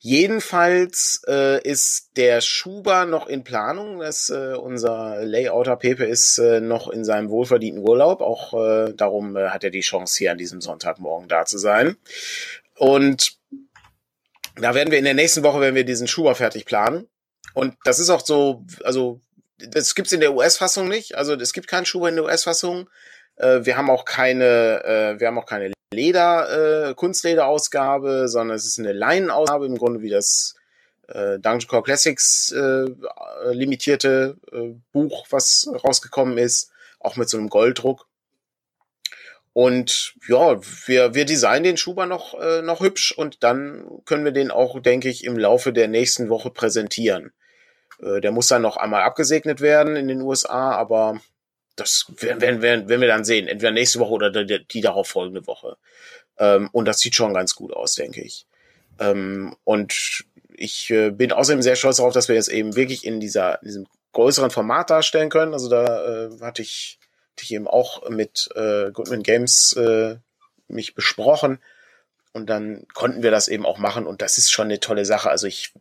Jedenfalls äh, ist der Schuber noch in Planung. Das, äh, unser Layouter Pepe ist äh, noch in seinem wohlverdienten Urlaub. Auch äh, darum äh, hat er die Chance, hier an diesem Sonntagmorgen da zu sein. Und da werden wir in der nächsten Woche, wenn wir diesen Schuber fertig planen. Und das ist auch so, also das gibt's in der US-Fassung nicht. Also es gibt keinen Schuber in der US-Fassung. Äh, wir haben auch keine, äh, wir haben auch keine Leder, äh, Kunstleder-Ausgabe, sondern es ist eine Leinenausgabe im Grunde wie das Dungeon Core Classics limitierte Buch, was rausgekommen ist, auch mit so einem Golddruck. Und ja, wir, wir designen den Schuber noch, äh, noch hübsch und dann können wir den auch, denke ich, im Laufe der nächsten Woche präsentieren. Äh, der muss dann noch einmal abgesegnet werden in den USA, aber das werden, werden, werden, werden wir dann sehen. Entweder nächste Woche oder die, die darauf folgende Woche. Ähm, und das sieht schon ganz gut aus, denke ich. Ähm, und ich äh, bin außerdem sehr stolz darauf, dass wir jetzt eben wirklich in dieser, in diesem größeren Format darstellen können. Also da äh, hatte ich ich eben auch mit äh, Goodman Games äh, mich besprochen und dann konnten wir das eben auch machen und das ist schon eine tolle Sache. Also ich,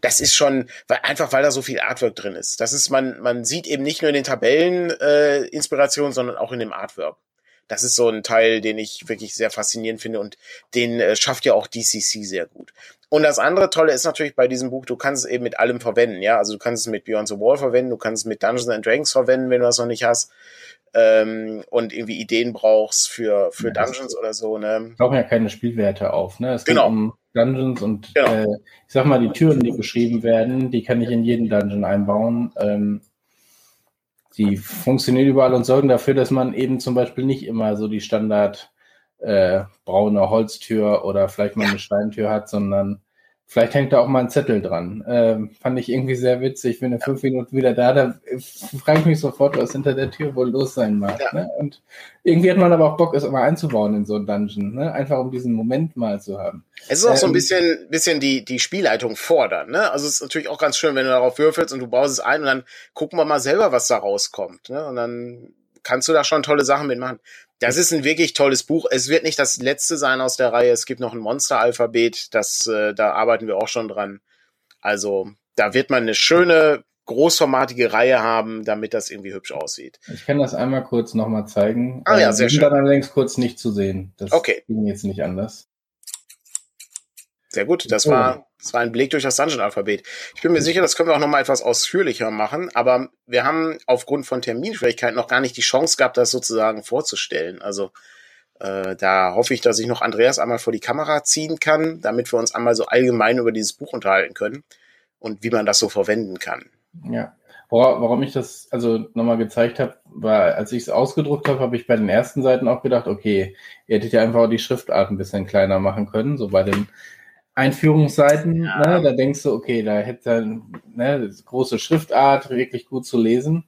das ist schon, weil, einfach weil da so viel Artwork drin ist. Das ist, man, man sieht eben nicht nur in den Tabellen äh, Inspiration, sondern auch in dem Artwork. Das ist so ein Teil, den ich wirklich sehr faszinierend finde und den äh, schafft ja auch DCC sehr gut. Und das andere Tolle ist natürlich bei diesem Buch, du kannst es eben mit allem verwenden, ja. Also du kannst es mit Beyond the Wall verwenden, du kannst es mit Dungeons and Dragons verwenden, wenn du das noch nicht hast ähm, und irgendwie Ideen brauchst für, für ja, Dungeons oder so. Ne? Tauchen ja keine Spielwerte auf. Ne? Es genau. geht um Dungeons und genau. äh, ich sag mal, die Türen, die beschrieben werden, die kann ich in jeden Dungeon einbauen. Ähm, die funktionieren überall und sorgen dafür, dass man eben zum Beispiel nicht immer so die Standard äh, braune Holztür oder vielleicht mal eine Steintür hat, sondern Vielleicht hängt da auch mal ein Zettel dran. Ähm, fand ich irgendwie sehr witzig. Bin in fünf Minuten wieder da. Da frage ich mich sofort, was hinter der Tür wohl los sein mag. Ja. Ne? Und irgendwie hat man aber auch Bock, es immer einzubauen in so einen Dungeon. Ne? Einfach um diesen Moment mal zu haben. Es ist auch ähm, so ein ähm, bisschen, bisschen die, die Spielleitung fordern. Ne? Also es ist natürlich auch ganz schön, wenn du darauf würfelst und du baust es ein und dann gucken wir mal selber, was da rauskommt. Ne? Und dann kannst du da schon tolle Sachen mitmachen. Das ist ein wirklich tolles Buch. Es wird nicht das letzte sein aus der Reihe. Es gibt noch ein Monster-Alphabet. Das, äh, da arbeiten wir auch schon dran. Also, da wird man eine schöne, großformatige Reihe haben, damit das irgendwie hübsch aussieht. Ich kann das einmal kurz nochmal zeigen. Ah ja, äh, sehr schön. dann allerdings kurz nicht zu sehen. Das okay. ging jetzt nicht anders. Sehr gut. Das war, das war ein Blick durch das Dungeon-Alphabet. Ich bin mir sicher, das können wir auch noch mal etwas ausführlicher machen, aber wir haben aufgrund von Terminschwierigkeiten noch gar nicht die Chance gehabt, das sozusagen vorzustellen. Also äh, da hoffe ich, dass ich noch Andreas einmal vor die Kamera ziehen kann, damit wir uns einmal so allgemein über dieses Buch unterhalten können und wie man das so verwenden kann. Ja. Warum ich das also nochmal gezeigt habe, war, als ich es ausgedruckt habe, habe ich bei den ersten Seiten auch gedacht, okay, ihr hättet ja einfach auch die Schriftart ein bisschen kleiner machen können. So bei den Einführungsseiten, ja. ne, da denkst du, okay, da hätte ne, große Schriftart, wirklich gut zu lesen.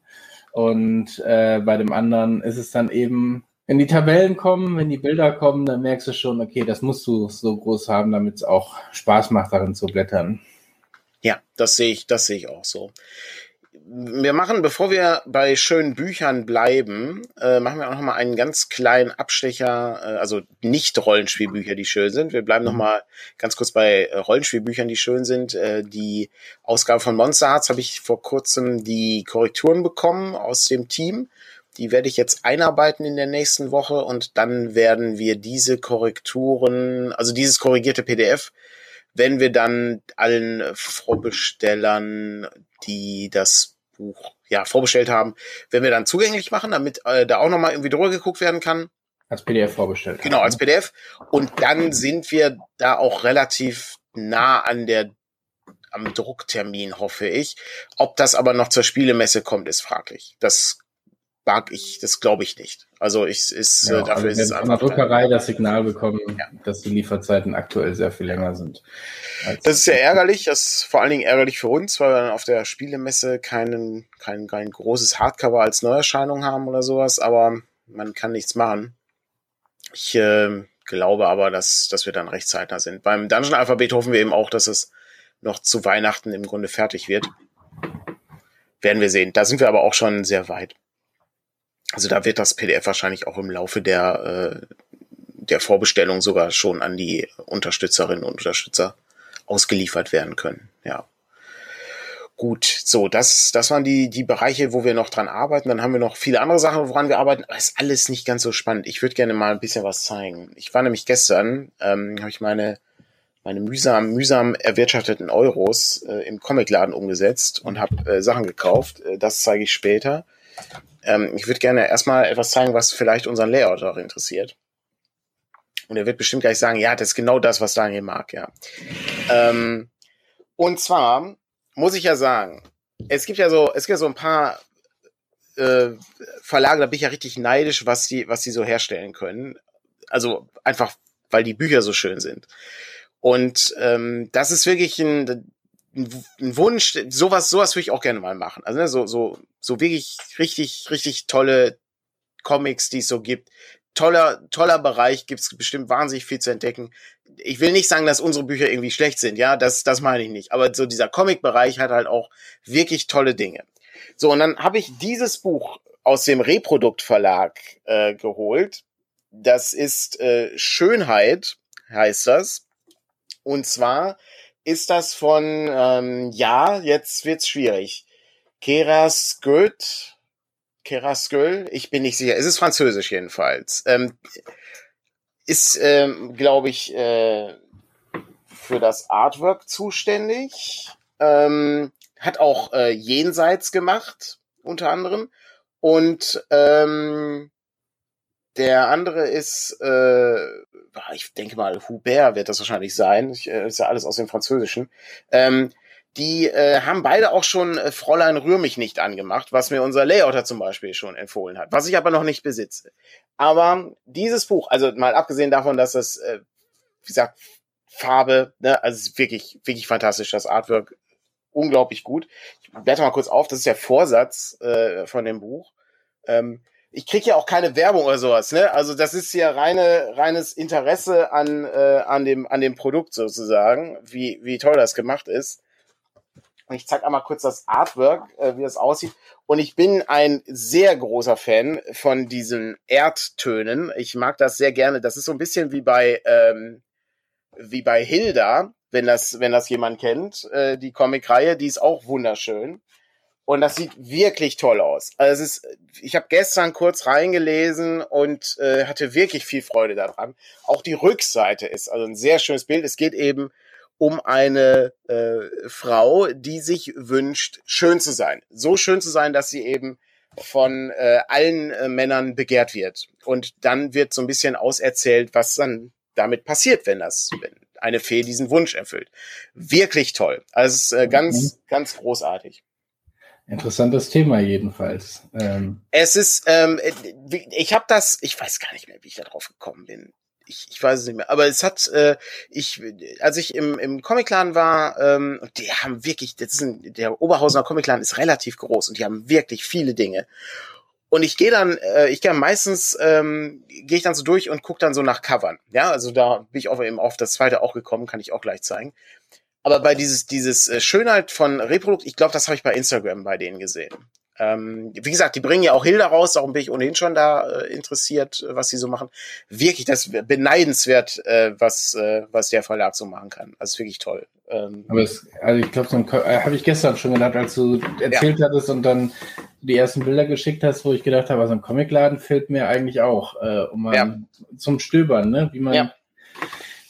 Und äh, bei dem anderen ist es dann eben, wenn die Tabellen kommen, wenn die Bilder kommen, dann merkst du schon, okay, das musst du so groß haben, damit es auch Spaß macht, darin zu blättern. Ja, das sehe ich, das sehe ich auch so wir machen, bevor wir bei schönen Büchern bleiben, äh, machen wir auch noch mal einen ganz kleinen Abstecher, äh, also nicht Rollenspielbücher, die schön sind. Wir bleiben mhm. noch mal ganz kurz bei äh, Rollenspielbüchern, die schön sind. Äh, die Ausgabe von Monster Hearts habe ich vor kurzem die Korrekturen bekommen aus dem Team. Die werde ich jetzt einarbeiten in der nächsten Woche und dann werden wir diese Korrekturen, also dieses korrigierte PDF, wenn wir dann allen Vorbestellern, die das Buch ja vorbestellt haben, wenn wir dann zugänglich machen, damit äh, da auch nochmal irgendwie drüber geguckt werden kann. Als PDF vorbestellt. Genau, als PDF. Und dann sind wir da auch relativ nah an der am Drucktermin, hoffe ich. Ob das aber noch zur Spielemesse kommt, ist fraglich. Das mag ich, das glaube ich nicht. Also ich ist ja, dafür also ist es einfach. Von der Druckerei das Signal bekommen, ja. dass die Lieferzeiten aktuell sehr viel länger sind. Das ist ja ärgerlich, das ist vor allen Dingen ärgerlich für uns, weil wir dann auf der Spielemesse keinen, kein, kein großes Hardcover als Neuerscheinung haben oder sowas, aber man kann nichts machen. Ich äh, glaube aber, dass, dass wir dann recht zeitnah sind. Beim Dungeon Alphabet hoffen wir eben auch, dass es noch zu Weihnachten im Grunde fertig wird. Werden wir sehen. Da sind wir aber auch schon sehr weit. Also da wird das PDF wahrscheinlich auch im Laufe der, äh, der Vorbestellung sogar schon an die Unterstützerinnen und Unterstützer ausgeliefert werden können. Ja. Gut, so, das, das waren die, die Bereiche, wo wir noch dran arbeiten. Dann haben wir noch viele andere Sachen, woran wir arbeiten. Aber ist alles nicht ganz so spannend. Ich würde gerne mal ein bisschen was zeigen. Ich war nämlich gestern, ähm, habe ich meine, meine mühsam, mühsam erwirtschafteten Euros äh, im Comicladen umgesetzt und habe äh, Sachen gekauft. Äh, das zeige ich später. Ähm, ich würde gerne erstmal etwas zeigen, was vielleicht unseren Layout auch interessiert. Und er wird bestimmt gleich sagen, ja, das ist genau das, was Daniel mag, ja. Ähm, und zwar muss ich ja sagen, es gibt ja so, es gibt ja so ein paar äh, Verlage, da bin ich ja richtig neidisch, was die, was die so herstellen können. Also einfach, weil die Bücher so schön sind. Und ähm, das ist wirklich ein, ein Wunsch, sowas, sowas würde ich auch gerne mal machen. Also ne, so, so, so wirklich richtig, richtig tolle Comics, die es so gibt. Toller, toller Bereich, gibt's bestimmt wahnsinnig viel zu entdecken. Ich will nicht sagen, dass unsere Bücher irgendwie schlecht sind, ja, das, das meine ich nicht. Aber so dieser Comic-Bereich hat halt auch wirklich tolle Dinge. So, und dann habe ich dieses Buch aus dem Reprodukt Verlag äh, geholt. Das ist äh, Schönheit, heißt das. Und zwar ist das von, ähm, ja, jetzt wird's schwierig. Keras Goethe, Kerasköl, ich bin nicht sicher. Es ist französisch jedenfalls. Ähm, ist, ähm, glaube ich, äh, für das Artwork zuständig. Ähm, hat auch äh, Jenseits gemacht, unter anderem. Und ähm, der andere ist, äh, ich denke mal, Hubert wird das wahrscheinlich sein. Ich, äh, ist ja alles aus dem Französischen. Ähm, die äh, haben beide auch schon äh, Fräulein Rühr mich nicht angemacht, was mir unser Layouter zum Beispiel schon empfohlen hat, was ich aber noch nicht besitze. Aber dieses Buch, also mal abgesehen davon, dass es, äh, wie gesagt, Farbe, ne, also es ist wirklich, wirklich fantastisch, das Artwork, unglaublich gut. Ich blätter mal kurz auf, das ist der Vorsatz äh, von dem Buch. Ähm, ich kriege ja auch keine Werbung oder sowas, ne? Also das ist ja reine, reines Interesse an, äh, an, dem, an dem Produkt sozusagen, wie, wie toll das gemacht ist. Und ich zeige einmal kurz das Artwork, äh, wie das aussieht. Und ich bin ein sehr großer Fan von diesen Erdtönen. Ich mag das sehr gerne. Das ist so ein bisschen wie bei, ähm, wie bei Hilda, wenn das, wenn das jemand kennt. Äh, die Comic-Reihe, die ist auch wunderschön. Und das sieht wirklich toll aus. Also es ist, ich habe gestern kurz reingelesen und äh, hatte wirklich viel Freude daran. Auch die Rückseite ist also ein sehr schönes Bild. Es geht eben um eine äh, Frau, die sich wünscht, schön zu sein. So schön zu sein, dass sie eben von äh, allen äh, Männern begehrt wird. Und dann wird so ein bisschen auserzählt, was dann damit passiert, wenn das, wenn eine Fee diesen Wunsch erfüllt. Wirklich toll. Also es ist äh, ganz, mhm. ganz großartig. Interessantes Thema jedenfalls. Ähm. Es ist, ähm, ich habe das, ich weiß gar nicht mehr, wie ich da drauf gekommen bin ich, ich weiß es nicht mehr, aber es hat, äh, ich, als ich im, im Comicladen war, ähm, die haben wirklich, das ist ein, der Oberhausener Comicladen ist relativ groß und die haben wirklich viele Dinge. Und ich gehe dann, äh, ich gehe meistens, ähm, gehe ich dann so durch und gucke dann so nach Covern. Ja, also da bin ich auch eben auf das zweite auch gekommen, kann ich auch gleich zeigen. Aber bei dieses, dieses äh, Schönheit von Reprodukt, ich glaube, das habe ich bei Instagram bei denen gesehen. Ähm, wie gesagt, die bringen ja auch Hilda raus, darum bin ich ohnehin schon da äh, interessiert, was sie so machen. Wirklich, das beneidenswert, äh, was, äh, was der Verlag so machen kann. Also wirklich toll. Ähm, Aber es, also ich glaube, so äh, habe ich gestern schon gedacht, als du erzählt ja. hattest und dann die ersten Bilder geschickt hast, wo ich gedacht habe, also ein Comicladen fehlt mir eigentlich auch, äh, um mal ja. zum Stöbern, ne? Wie man ja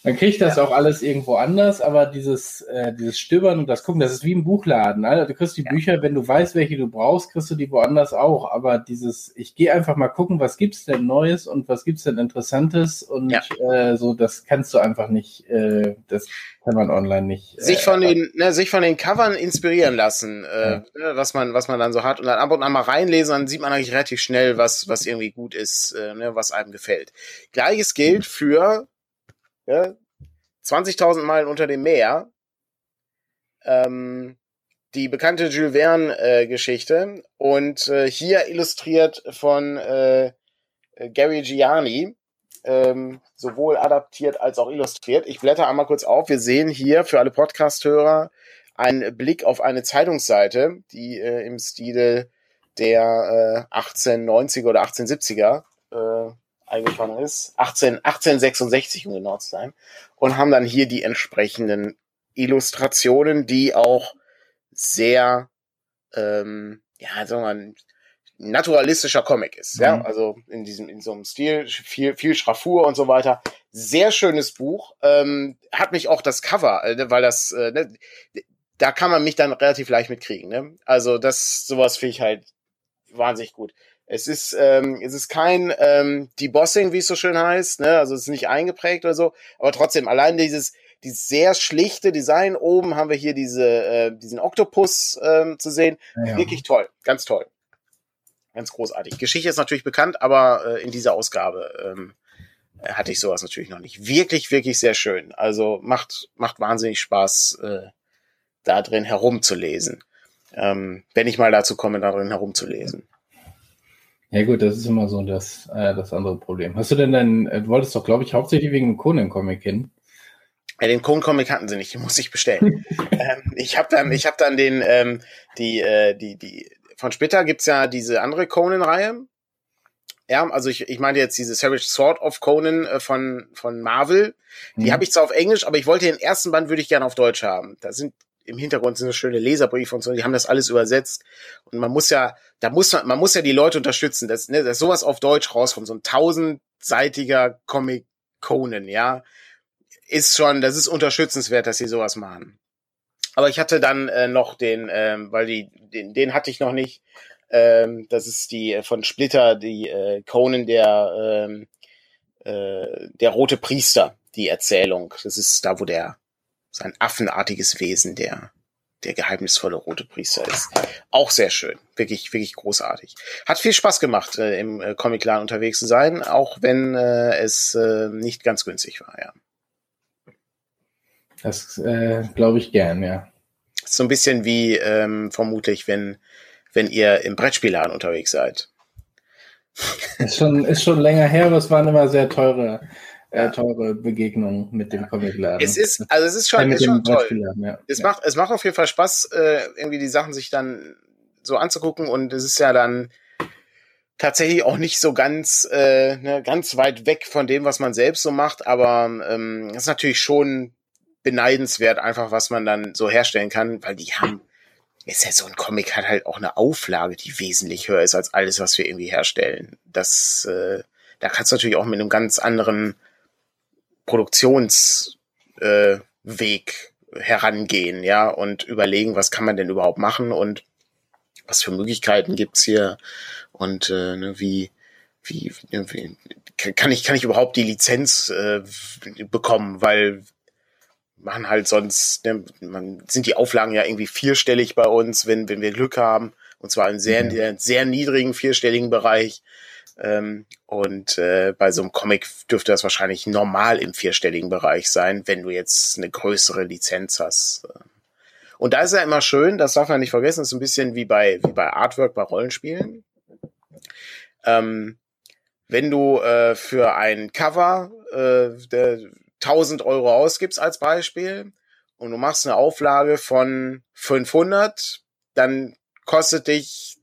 man kriegt das ja. auch alles irgendwo anders, aber dieses, äh, dieses Stöbern und das Gucken, das ist wie im Buchladen. Alter. Du kriegst die ja. Bücher, wenn du weißt, welche du brauchst, kriegst du die woanders auch. Aber dieses, ich gehe einfach mal gucken, was gibt's denn Neues und was gibt's denn Interessantes und ja. äh, so, das kannst du einfach nicht, äh, das kann man online nicht. Äh, sich von den, ne, sich von den Covern inspirieren lassen, äh, ne, was man, was man dann so hat und dann ab und an mal reinlesen, dann sieht man eigentlich relativ schnell, was, was irgendwie gut ist, äh, ne, was einem gefällt. Gleiches gilt für ja, 20.000 Meilen unter dem Meer, ähm, die bekannte Jules Verne-Geschichte äh, und äh, hier illustriert von äh, Gary Gianni, ähm, sowohl adaptiert als auch illustriert. Ich blätter einmal kurz auf. Wir sehen hier für alle Podcast-Hörer einen Blick auf eine Zeitungsseite, die äh, im Stile der äh, 1890er oder 1870er äh, eingefangen ist, 18, 1866 um genau zu sein, und haben dann hier die entsprechenden Illustrationen, die auch sehr, ähm, ja, sagen wir mal, naturalistischer Comic ist, mhm. ja, also in diesem, in so einem Stil, viel, viel Schraffur und so weiter. Sehr schönes Buch, ähm, hat mich auch das Cover, äh, weil das, äh, ne, da kann man mich dann relativ leicht mitkriegen, ne? Also das, sowas finde ich halt wahnsinnig gut. Es ist, ähm, es ist kein ähm, Debossing, wie es so schön heißt, ne? Also es ist nicht eingeprägt oder so, aber trotzdem, allein dieses, dieses sehr schlichte Design oben haben wir hier diese, äh, diesen Oktopus ähm, zu sehen. Ja. Wirklich toll, ganz toll. Ganz großartig. Geschichte ist natürlich bekannt, aber äh, in dieser Ausgabe ähm, hatte ich sowas natürlich noch nicht. Wirklich, wirklich sehr schön. Also macht, macht wahnsinnig Spaß, äh, da drin herumzulesen. Ähm, wenn ich mal dazu komme, da drin herumzulesen. Ja gut, das ist immer so das, äh, das andere Problem. Hast du denn dein, äh, du wolltest doch, glaube ich, hauptsächlich wegen dem Conan-Comic hin? Ja, den Conan-Comic hatten sie nicht, den muss ich bestellen. ähm, ich habe dann, ich habe dann den, ähm, die, äh, die, die von Splitter gibt's ja diese andere Conan-Reihe. Ja, also ich, ich meine jetzt diese Savage Sword of Conan äh, von, von Marvel. Die mhm. habe ich zwar auf Englisch, aber ich wollte den ersten Band würde ich gerne auf Deutsch haben. Da sind im Hintergrund sind so schöne Leserbriefe und so, die haben das alles übersetzt. Und man muss ja, da muss man, man muss ja die Leute unterstützen, dass, ne, dass sowas auf Deutsch rauskommt, so ein tausendseitiger Comic Conan, ja, ist schon, das ist unterstützenswert, dass sie sowas machen. Aber ich hatte dann äh, noch den, ähm, weil die, den, den hatte ich noch nicht, ähm, das ist die äh, von Splitter, die äh, Conan, der, ähm, äh, der rote Priester, die Erzählung. Das ist da, wo der sein affenartiges Wesen, der der geheimnisvolle rote Priester ist. Auch sehr schön. Wirklich, wirklich großartig. Hat viel Spaß gemacht, äh, im äh, Comic-Laden unterwegs zu sein, auch wenn äh, es äh, nicht ganz günstig war, ja. Das äh, glaube ich gern, ja. So ein bisschen wie ähm, vermutlich, wenn wenn ihr im Brettspielladen unterwegs seid. Ist schon, ist schon länger her, aber es waren immer sehr teure, äh, teure Begegnungen mit dem Comicladen. Es ist, also es ist schon, ist schon toll. Ja. Es, ja. Macht, es macht auf jeden Fall Spaß, äh, irgendwie die Sachen sich dann so anzugucken und es ist ja dann tatsächlich auch nicht so ganz, äh, ne, ganz weit weg von dem, was man selbst so macht, aber ähm, es ist natürlich schon beneidenswert, einfach was man dann so herstellen kann, weil die haben ist ja so ein Comic hat halt auch eine Auflage, die wesentlich höher ist als alles, was wir irgendwie herstellen. Das, äh, da kannst du natürlich auch mit einem ganz anderen Produktionsweg äh, Weg herangehen, ja, und überlegen, was kann man denn überhaupt machen und was für Möglichkeiten gibt's hier und äh, ne, wie, wie, wie kann ich kann ich überhaupt die Lizenz äh, bekommen, weil machen halt sonst, ne, man, sind die Auflagen ja irgendwie vierstellig bei uns, wenn, wenn wir Glück haben. Und zwar in sehr, ja. sehr niedrigen vierstelligen Bereich. Ähm, und äh, bei so einem Comic dürfte das wahrscheinlich normal im vierstelligen Bereich sein, wenn du jetzt eine größere Lizenz hast. Und da ist ja immer schön, das darf man nicht vergessen, ist ein bisschen wie bei, wie bei Artwork, bei Rollenspielen. Ähm, wenn du äh, für ein Cover äh, der, 1000 Euro ausgibst als Beispiel und du machst eine Auflage von 500, dann kostet dich,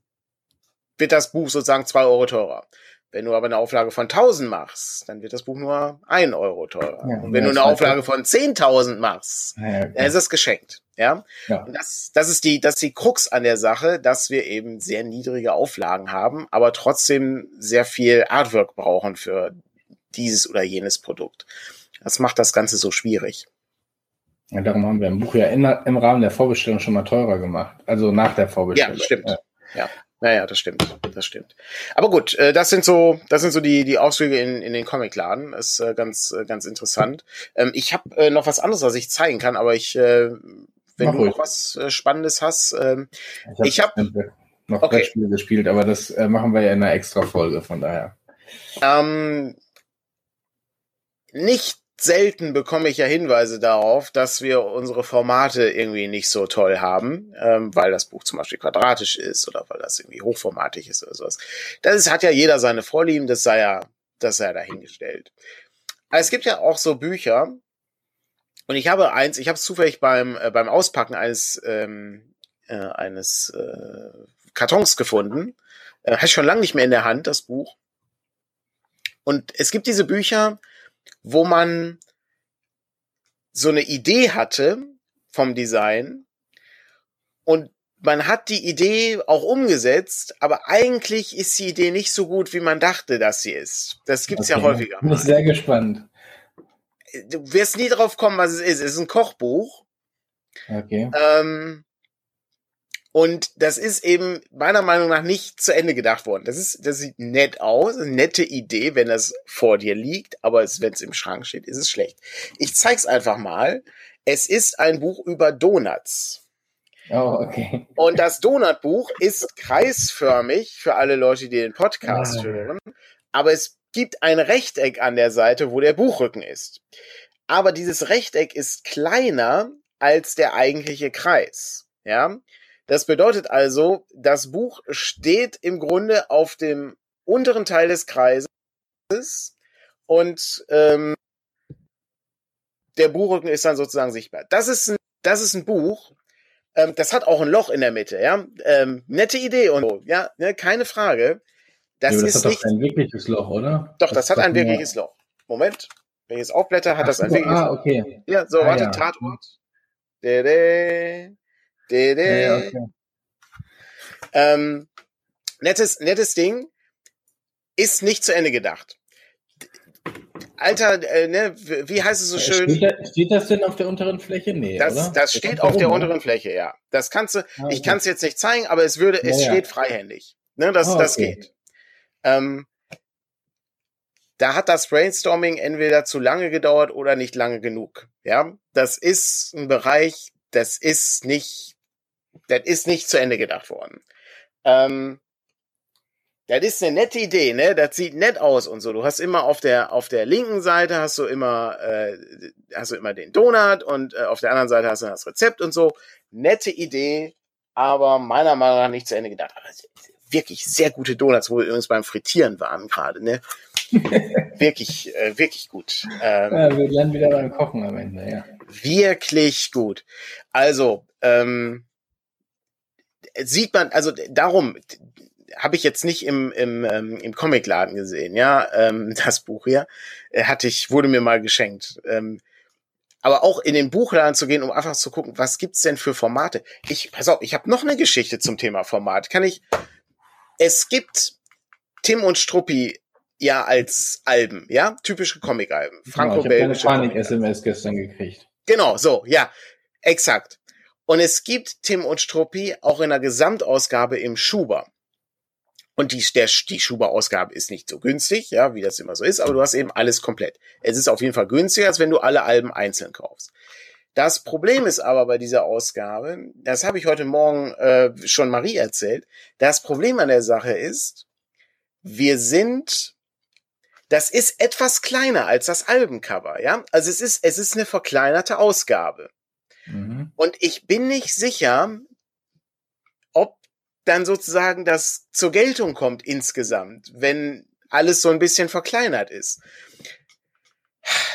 wird das Buch sozusagen 2 Euro teurer. Wenn du aber eine Auflage von 1000 machst, dann wird das Buch nur 1 Euro teurer. Ja, und wenn du eine Auflage von 10.000 machst, ja, dann ist es geschenkt. Ja. ja. Und das, das ist die, das ist die Krux an der Sache, dass wir eben sehr niedrige Auflagen haben, aber trotzdem sehr viel Artwork brauchen für dieses oder jenes Produkt. Das macht das Ganze so schwierig. Ja, darum haben wir ein Buch ja in, im Rahmen der Vorbestellung schon mal teurer gemacht. Also nach der Vorbestellung. Ja, stimmt. Ja. Ja. Naja, das stimmt, das stimmt. Aber gut, äh, das sind so, das sind so die die Ausflüge in, in den Comicladen. Das ist äh, ganz äh, ganz interessant. Ähm, ich habe noch was anderes, was ich zeigen kann, aber ich, wenn Mach du ruhig. noch was Spannendes hast, ähm, ich habe hab, noch okay. Brettspiele gespielt, aber das machen wir ja in einer extra Folge, von daher. Ähm, nicht selten bekomme ich ja Hinweise darauf, dass wir unsere Formate irgendwie nicht so toll haben, ähm, weil das Buch zum Beispiel quadratisch ist oder weil das irgendwie hochformatig ist oder sowas. Das ist, hat ja jeder seine Vorlieben, das sei ja, das sei dahingestellt. Aber es gibt ja auch so Bücher, und ich habe eins, ich habe es zufällig beim, äh, beim Auspacken eines, ähm, äh, eines äh, Kartons gefunden. Äh, ich schon lange nicht mehr in der Hand, das Buch. Und es gibt diese Bücher, wo man so eine Idee hatte vom Design und man hat die Idee auch umgesetzt, aber eigentlich ist die Idee nicht so gut, wie man dachte, dass sie ist. Das gibt's okay. ja häufiger. Ich bin sehr gespannt. Du wirst nie drauf kommen, was es ist. Es ist ein Kochbuch. Okay. Ähm, und das ist eben meiner Meinung nach nicht zu Ende gedacht worden. Das ist, das sieht nett aus, eine nette Idee, wenn das vor dir liegt, aber wenn es im Schrank steht, ist es schlecht. Ich zeig's einfach mal. Es ist ein Buch über Donuts. Oh, okay. Und das Donutbuch ist kreisförmig für alle Leute, die den Podcast oh. hören. Aber es gibt ein Rechteck an der Seite, wo der Buchrücken ist. Aber dieses Rechteck ist kleiner als der eigentliche Kreis. Ja. Das bedeutet also, das Buch steht im Grunde auf dem unteren Teil des Kreises und ähm, der Buchrücken ist dann sozusagen sichtbar. Das ist ein, das ist ein Buch, Ähm, das hat auch ein Loch in der Mitte, ja. Ähm, nette Idee und so, ja, ne, keine Frage. Das, ja, das ist hat nicht, doch ein wirkliches Loch, oder? Doch, das, das hat ein wirkliches Loch. Moment, wenn ich es aufblätter, hat Ach, das ein wirkliches ah, okay. Ja, so, ah, warte, ja. Tatort. Dede, dede. Ja, okay. ähm, nettes, nettes Ding. Ist nicht zu Ende gedacht. Alter, äh, ne, wie heißt es so schön? Steht, da, steht, das denn auf der unteren Fläche? Nee, das, oder? das steht auf der unteren Fläche, ja. Das kannst du, ah, okay. ich kann es jetzt nicht zeigen, aber es würde, es ja, steht freihändig. Ne, das, oh, das geht. Ähm, da hat das Brainstorming entweder zu lange gedauert oder nicht lange genug. Ja, das ist ein Bereich, das ist nicht, das ist nicht zu Ende gedacht worden. Ähm, das ist eine nette Idee, ne? Das sieht nett aus und so. Du hast immer auf der auf der linken Seite hast du immer äh, hast du immer den Donut und äh, auf der anderen Seite hast du das Rezept und so. Nette Idee, aber meiner Meinung nach nicht zu Ende gedacht. Aber wirklich sehr gute Donuts, wo wir übrigens beim Frittieren waren gerade, ne? wirklich, äh, wirklich gut. Ähm, ja, wir lernen wieder beim Kochen am Ende, ja. Wirklich gut. Also, ähm, sieht man, also darum habe ich jetzt nicht im, im, ähm, im Comicladen gesehen, ja, ähm, das Buch hier. Äh, hatte ich, wurde mir mal geschenkt. Ähm, aber auch in den Buchladen zu gehen, um einfach zu gucken, was gibt's denn für Formate? Ich, pass auf, ich habe noch eine Geschichte zum Thema Format. Kann ich, es gibt Tim und Struppi ja als Alben, ja, typische Comic-Alben. Franco-belgische. Genau, ich Panik-SMS gestern gekriegt. Genau, so, ja, exakt. Und es gibt Tim und Struppi auch in der Gesamtausgabe im Schuber. Und die, der, die Schuber-Ausgabe ist nicht so günstig, ja, wie das immer so ist, aber du hast eben alles komplett. Es ist auf jeden Fall günstiger, als wenn du alle Alben einzeln kaufst. Das Problem ist aber bei dieser Ausgabe, das habe ich heute Morgen äh, schon Marie erzählt, das Problem an der Sache ist, wir sind, das ist etwas kleiner als das Albencover, ja. Also es ist, es ist eine verkleinerte Ausgabe. Mhm. Und ich bin nicht sicher, ob dann sozusagen das zur Geltung kommt insgesamt, wenn alles so ein bisschen verkleinert ist.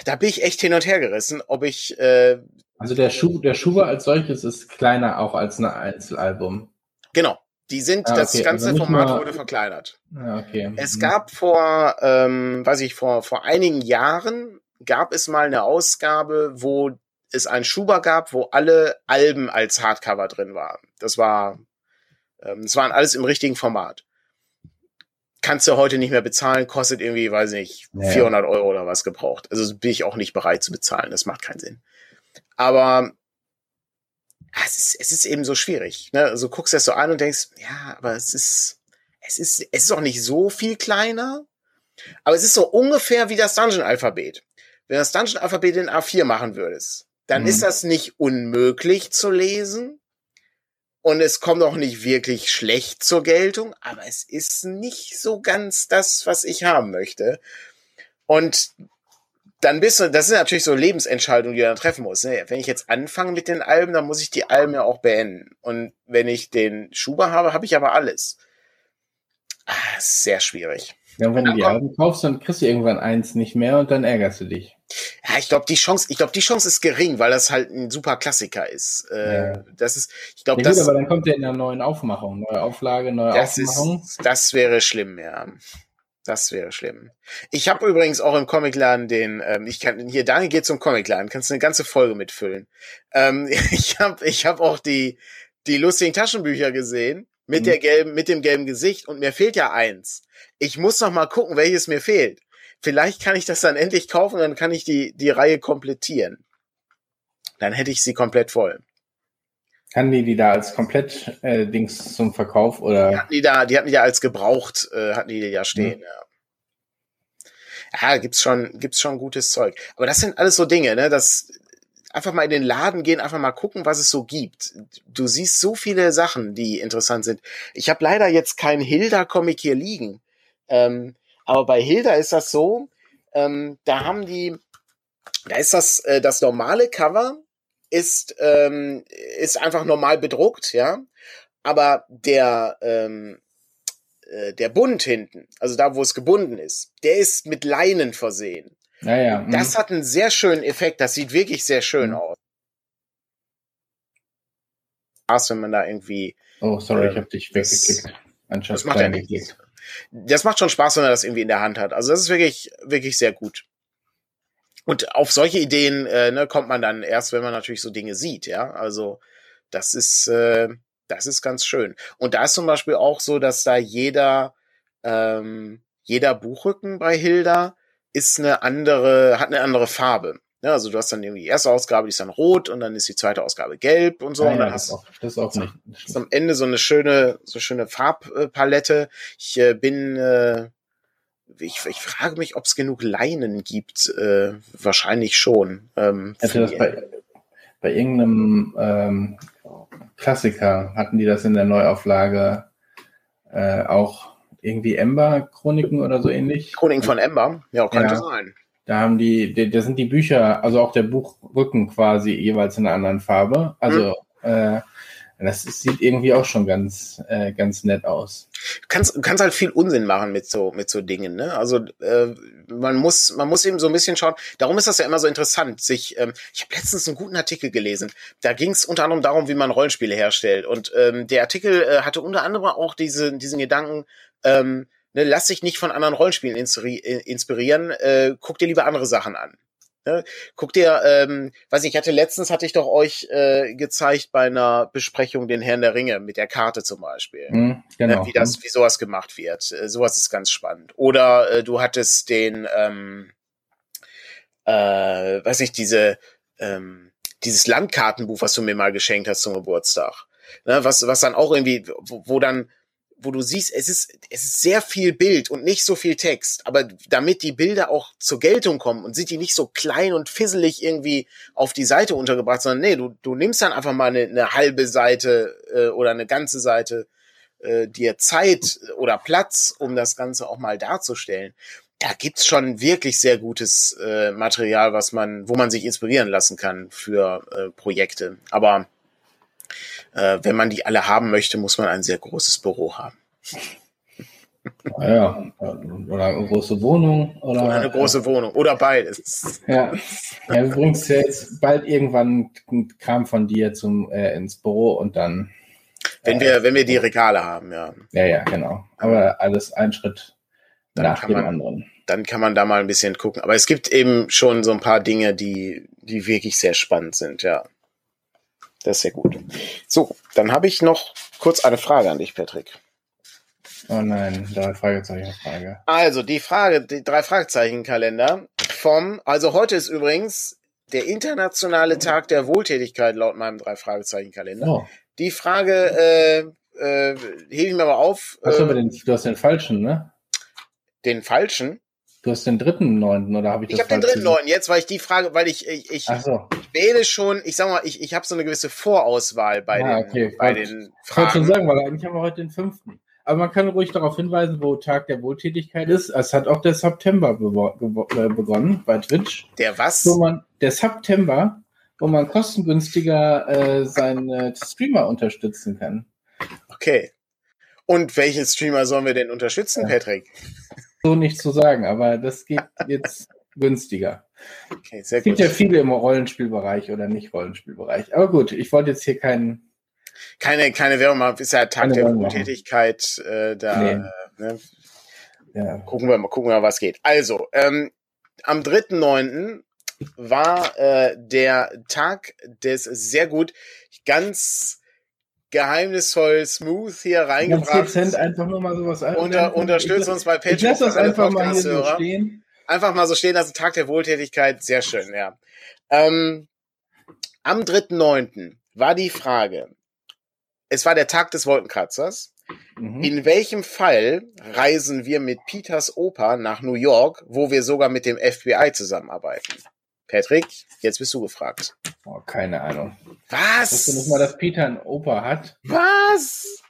Da bin ich echt hin und her gerissen, ob ich äh, also der Schuh, der Schuber als solches ist kleiner auch als ein Einzelalbum. Genau. Die sind, ah, okay. das also ganze also Format mal... wurde verkleinert. Ah, okay. Es mhm. gab vor, ähm, weiß ich, vor, vor einigen Jahren gab es mal eine Ausgabe, wo es ein Schuber gab, wo alle Alben als Hardcover drin waren. Das war, ähm, das waren alles im richtigen Format. Kannst du heute nicht mehr bezahlen, kostet irgendwie, weiß ich nicht, 400 Euro oder was gebraucht. Also bin ich auch nicht bereit zu bezahlen. Das macht keinen Sinn. Aber ah, es ist, es ist eben so schwierig. Ne? Also guckst das so an und denkst, ja, aber es ist, es ist, es ist auch nicht so viel kleiner. Aber es ist so ungefähr wie das Dungeon-Alphabet. Wenn das Dungeon-Alphabet in A4 machen würdest, dann mhm. ist das nicht unmöglich zu lesen. Und es kommt auch nicht wirklich schlecht zur Geltung, aber es ist nicht so ganz das, was ich haben möchte. Und dann bist du, das sind natürlich so Lebensentscheidungen, die du dann treffen musst. Ne? Wenn ich jetzt anfange mit den Alben, dann muss ich die Alben ja auch beenden. Und wenn ich den Schuber habe, habe ich aber alles. Ah, sehr schwierig. Ja, wenn du die Alben kaufst, dann kriegst du irgendwann eins nicht mehr und dann ärgerst du dich. Ja, ich glaube, die Chance, ich glaube, die Chance ist gering, weil das halt ein super Klassiker ist. Äh, ja. Das ist, ich glaube, ja, das. aber dann kommt der in einer neuen Aufmachung, neue Auflage, neue das Aufmachung. Ist, das wäre schlimm, ja. Das wäre schlimm. Ich habe übrigens auch im Comicladen den, ähm, ich kann hier, Daniel geht zum Comicladen, kannst du eine ganze Folge mitfüllen. Ähm, ich habe ich hab auch die, die lustigen Taschenbücher gesehen mit mhm. der gelben, mit dem gelben Gesicht und mir fehlt ja eins. Ich muss noch mal gucken, welches mir fehlt. Vielleicht kann ich das dann endlich kaufen, dann kann ich die, die Reihe komplettieren. Dann hätte ich sie komplett voll. Kann die die da als komplett äh, Dings zum Verkauf oder? Die hatten die da, die hatten die ja als gebraucht, äh, hatten die, die ja stehen. Mhm. Ja. ja, gibt's schon, gibt's schon gutes Zeug. Aber das sind alles so Dinge, ne? Das einfach mal in den Laden gehen, einfach mal gucken, was es so gibt. Du siehst so viele Sachen, die interessant sind. Ich habe leider jetzt keinen Hilda-Comic hier liegen. Ähm, aber bei Hilda ist das so, ähm, da haben die, da ist das äh, das normale Cover ist, ähm, ist einfach normal bedruckt, ja. Aber der, ähm, äh, der Bund hinten, also da, wo es gebunden ist, der ist mit Leinen versehen. Ja, ja. Das mhm. hat einen sehr schönen Effekt. Das sieht wirklich sehr schön mhm. aus. Spaß, wenn man da irgendwie. Oh, sorry, äh, ich habe dich weggeklickt. Das macht ja nichts. Das macht schon Spaß, wenn er das irgendwie in der Hand hat. Also das ist wirklich, wirklich sehr gut. Und auf solche Ideen äh, ne, kommt man dann erst, wenn man natürlich so Dinge sieht, ja. Also das ist, äh, das ist ganz schön. Und da ist zum Beispiel auch so, dass da jeder, ähm, jeder Buchrücken bei Hilda ist eine andere, hat eine andere Farbe. Ja, also du hast dann irgendwie die erste Ausgabe, die ist dann rot und dann ist die zweite Ausgabe gelb und so. Ja, und dann hast. Hast am Ende so eine schöne, so schöne Farbpalette. Ich äh, bin, äh, ich, ich frage mich, ob es genug Leinen gibt. Äh, wahrscheinlich schon. Ähm, Hätte das bei, bei irgendeinem ähm, Klassiker hatten die das in der Neuauflage äh, auch irgendwie Ember-Chroniken oder so ähnlich. Chroniken von Ember? Ja, könnte ja. sein. Da haben die, da sind die Bücher, also auch der Buchrücken quasi jeweils in einer anderen Farbe. Also mhm. äh, das sieht irgendwie auch schon ganz, äh, ganz nett aus. Du kannst, kannst halt viel Unsinn machen mit so, mit so Dingen, ne? Also äh, man muss, man muss eben so ein bisschen schauen. Darum ist das ja immer so interessant. Sich, ähm, ich habe letztens einen guten Artikel gelesen. Da ging es unter anderem darum, wie man Rollenspiele herstellt. Und ähm, der Artikel äh, hatte unter anderem auch diese, diesen Gedanken. Ähm, ne, lass dich nicht von anderen Rollenspielen inspirieren, äh, guck dir lieber andere Sachen an. Ne? Guck dir, ähm, weiß nicht, ich hatte letztens hatte ich doch euch äh, gezeigt bei einer Besprechung den Herrn der Ringe mit der Karte zum Beispiel, mhm, genau. ne, wie das, wie sowas gemacht wird. Äh, sowas ist ganz spannend. Oder äh, du hattest den, ähm, äh, weiß nicht, diese ähm, dieses Landkartenbuch, was du mir mal geschenkt hast zum Geburtstag. Ne, was, was dann auch irgendwie, wo, wo dann wo du siehst, es ist, es ist sehr viel Bild und nicht so viel Text. Aber damit die Bilder auch zur Geltung kommen und sind die nicht so klein und fisselig irgendwie auf die Seite untergebracht, sondern nee, du, du nimmst dann einfach mal eine, eine halbe Seite äh, oder eine ganze Seite äh, dir Zeit oder Platz, um das Ganze auch mal darzustellen. Da gibt's schon wirklich sehr gutes äh, Material, was man, wo man sich inspirieren lassen kann für äh, Projekte. Aber äh, wenn man die alle haben möchte, muss man ein sehr großes Büro haben. Ja, oder eine große Wohnung. Oder, oder eine große Wohnung. Oder beides. Ja. ja, du bringst jetzt bald irgendwann Kram von dir zum, äh, ins Büro und dann. Wenn wir, wenn wir die Regale haben, ja. Ja, ja, genau. Aber alles ein Schritt dann nach dem man, anderen. Dann kann man da mal ein bisschen gucken. Aber es gibt eben schon so ein paar Dinge, die, die wirklich sehr spannend sind, ja. Das ist sehr gut. So, dann habe ich noch kurz eine Frage an dich, Patrick. Oh nein, drei Fragezeichen Frage. Also die Frage, die drei Fragezeichen Kalender vom, also heute ist übrigens der internationale Tag der Wohltätigkeit laut meinem drei Fragezeichen Kalender. Oh. Die Frage äh, äh, hebe ich mir aber auf. Hast du, aber äh, den, du hast den falschen, ne? Den falschen? Du hast den dritten neunten oder habe ich das Ich habe den dritten neunten jetzt, weil ich die Frage, weil ich ich, ich, so. ich wähle schon, ich sag mal, ich, ich habe so eine gewisse Vorauswahl bei ah, den okay. bei den Fragen. Ich wollte schon sagen, weil eigentlich haben wir heute den fünften. Aber man kann ruhig darauf hinweisen, wo Tag der Wohltätigkeit ist. Es hat auch der September äh, begonnen bei Twitch. Der was? Wo man, der September, wo man kostengünstiger äh, seine Streamer unterstützen kann. Okay. Und welchen Streamer sollen wir denn unterstützen, ja. Patrick? So nicht zu sagen, aber das geht jetzt günstiger. Okay, es gibt gut. ja viele im Rollenspielbereich oder nicht Rollenspielbereich. Aber gut, ich wollte jetzt hier keinen. Keine, keine Werbung machen, ist ja Tag der Tätigkeit. Äh, da nee. ne? ja. gucken wir mal, gucken wir mal, was geht. Also, ähm, am 3.9. war äh, der Tag des sehr gut, ganz geheimnisvoll smooth hier reingebracht. Ganz einfach nur mal sowas Unter, Unterstützt uns bei Patreon. Ich das einfach mal hier so stehen. Einfach mal so stehen lassen, Tag der Wohltätigkeit, sehr schön, ja. Ähm, am 3.9. war die Frage, es war der Tag des Wolkenkratzers. Mhm. In welchem Fall reisen wir mit Peters Oper nach New York, wo wir sogar mit dem FBI zusammenarbeiten? Patrick, jetzt bist du gefragt. Oh, keine Ahnung. Was? Wusstest du nicht mal, dass Peter einen Opa hat? Was?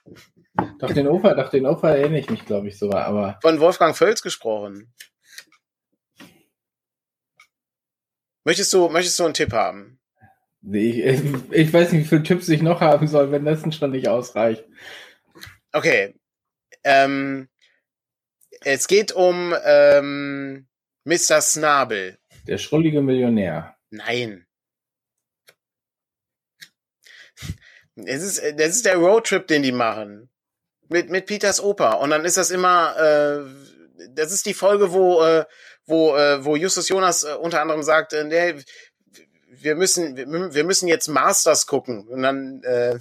Doch den Opa, doch den Opa erinnere ich mich, glaube ich, sogar, aber. Von Wolfgang Völz gesprochen. Möchtest du, möchtest du einen Tipp haben? Ich, ich, ich weiß nicht, wie viele Tipps ich noch haben soll, wenn das schon nicht ausreicht. Okay. Ähm, es geht um ähm, Mr. Snabel. Der schrullige Millionär. Nein. Es ist, das ist der Roadtrip, den die machen. Mit, mit Peters Opa. Und dann ist das immer, äh, das ist die Folge, wo, äh, wo, äh, wo Justus Jonas äh, unter anderem sagt, äh, nee, wir müssen, wir müssen jetzt Masters gucken. Und dann, äh,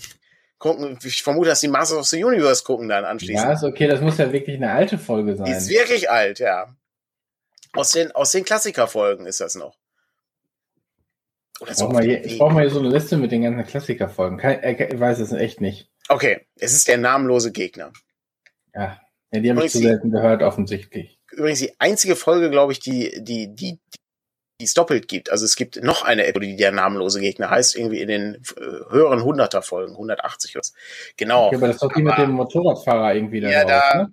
gucken, ich vermute, dass die Masters of the Universe gucken dann anschließend. Ja, ist okay, das muss ja wirklich eine alte Folge sein. Die ist wirklich alt, ja. Aus den, aus den Klassikerfolgen ist das noch. Oder so. Brauch hier, ich brauche mal hier so eine Liste mit den ganzen Klassikerfolgen. Äh, ich weiß es echt nicht. Okay, es ist der namenlose Gegner. Ja, ja die habe ich zu selten gehört, offensichtlich. Übrigens die einzige Folge, glaube ich, die, die, die, die es doppelt gibt. Also es gibt noch eine Episode, die der namenlose Gegner heißt, irgendwie in den äh, höheren 100er Folgen, 180 was. Genau. Okay, aber das ist doch die mit dem Motorradfahrer irgendwie da. Ja, drauf, da, ne?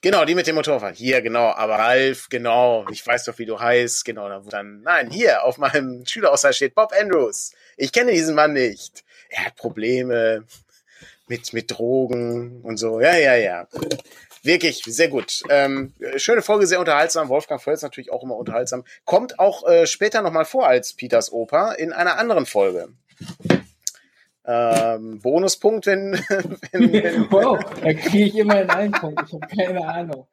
Genau, die mit dem Motorrad. Hier, genau. Aber Ralf, genau. Ich weiß doch, wie du heißt. Genau. Dann, nein, hier auf meinem Schülerausweis steht Bob Andrews. Ich kenne diesen Mann nicht. Er hat Probleme mit, mit Drogen und so. Ja, ja, ja. Wirklich, sehr gut. Ähm, schöne Folge, sehr unterhaltsam. Wolfgang Völz natürlich auch immer unterhaltsam. Kommt auch äh, später nochmal vor als Peters Oper in einer anderen Folge ähm, Bonuspunkt, wenn, wenn, wenn Wow, da kriege ich immer einen Punkt. Ich habe keine Ahnung.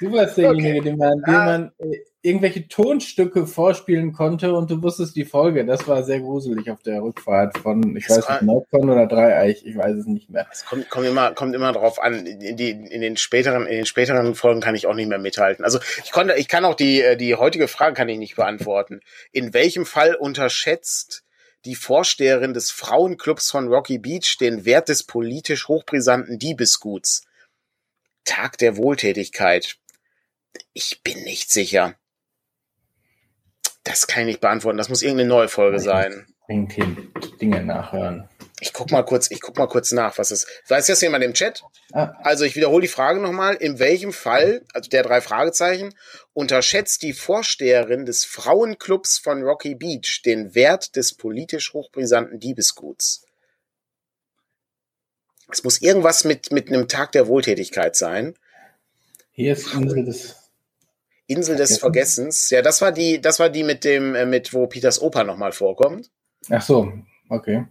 Du warst derjenige, okay. dem man, dem ah. man äh, irgendwelche Tonstücke vorspielen konnte und du wusstest die Folge. Das war sehr gruselig auf der Rückfahrt von, ich das weiß nicht, Nordkorn oder Dreieich, ich weiß es nicht mehr. Es kommt, kommt immer, kommt immer drauf an. In, die, in den späteren, in den späteren Folgen kann ich auch nicht mehr mithalten. Also ich konnte, ich kann auch die, äh, die heutige Frage kann ich nicht beantworten. In welchem Fall unterschätzt die Vorsteherin des Frauenclubs von Rocky Beach den Wert des politisch hochbrisanten Diebesguts. Tag der Wohltätigkeit. Ich bin nicht sicher. Das kann ich nicht beantworten. Das muss irgendeine neue Folge sein. Dinge nachhören. Ich guck mal kurz, ich guck mal kurz nach, was ist. Weiß das jemand im Chat? Ah. Also ich wiederhole die Frage nochmal. In welchem Fall, also der drei Fragezeichen, unterschätzt die Vorsteherin des Frauenclubs von Rocky Beach den Wert des politisch hochbrisanten Diebesguts? Es muss irgendwas mit, mit einem Tag der Wohltätigkeit sein. Hier ist Insel des Insel des Vergessens. Ja, das war die, das war die mit dem, äh, mit wo Peters Opa nochmal vorkommt. Ach so, okay.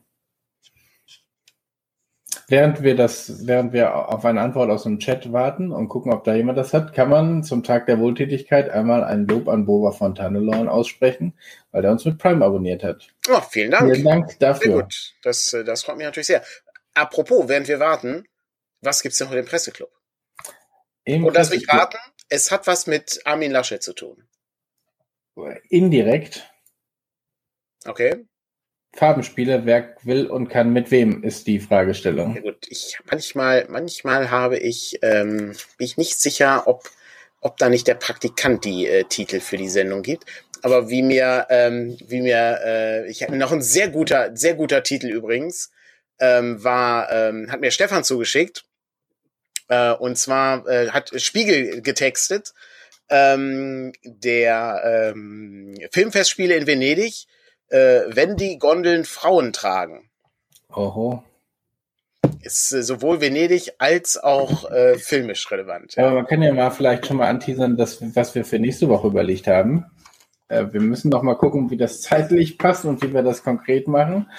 Während wir das, während wir auf eine Antwort aus dem Chat warten und gucken, ob da jemand das hat, kann man zum Tag der Wohltätigkeit einmal ein Lob an Boba von Tannelorn aussprechen, weil er uns mit Prime abonniert hat. Oh, vielen Dank. Vielen Dank dafür. Sehr gut. Das, äh, das freut mich natürlich sehr. Apropos, während wir warten, was gibt's denn heute im Presseclub? Im und lass mich raten, es hat was mit Armin Laschet zu tun. Indirekt. Okay. Farbenspiele, wer will und kann mit wem, ist die Fragestellung. Ja gut, ich manchmal, manchmal habe ich, ähm, bin ich nicht sicher, ob, ob da nicht der Praktikant die äh, Titel für die Sendung gibt. Aber wie mir, ähm, wie mir, äh, ich habe noch ein sehr guter, sehr guter Titel übrigens, ähm, war, ähm, hat mir Stefan zugeschickt. Äh, und zwar äh, hat Spiegel getextet, ähm, der ähm, Filmfestspiele in Venedig äh, wenn die Gondeln Frauen tragen. Oho. Ist äh, sowohl Venedig als auch äh, filmisch relevant. Ja. Aber man kann ja mal vielleicht schon mal anteasern, dass, was wir für nächste Woche überlegt haben. Äh, wir müssen noch mal gucken, wie das zeitlich passt und wie wir das konkret machen.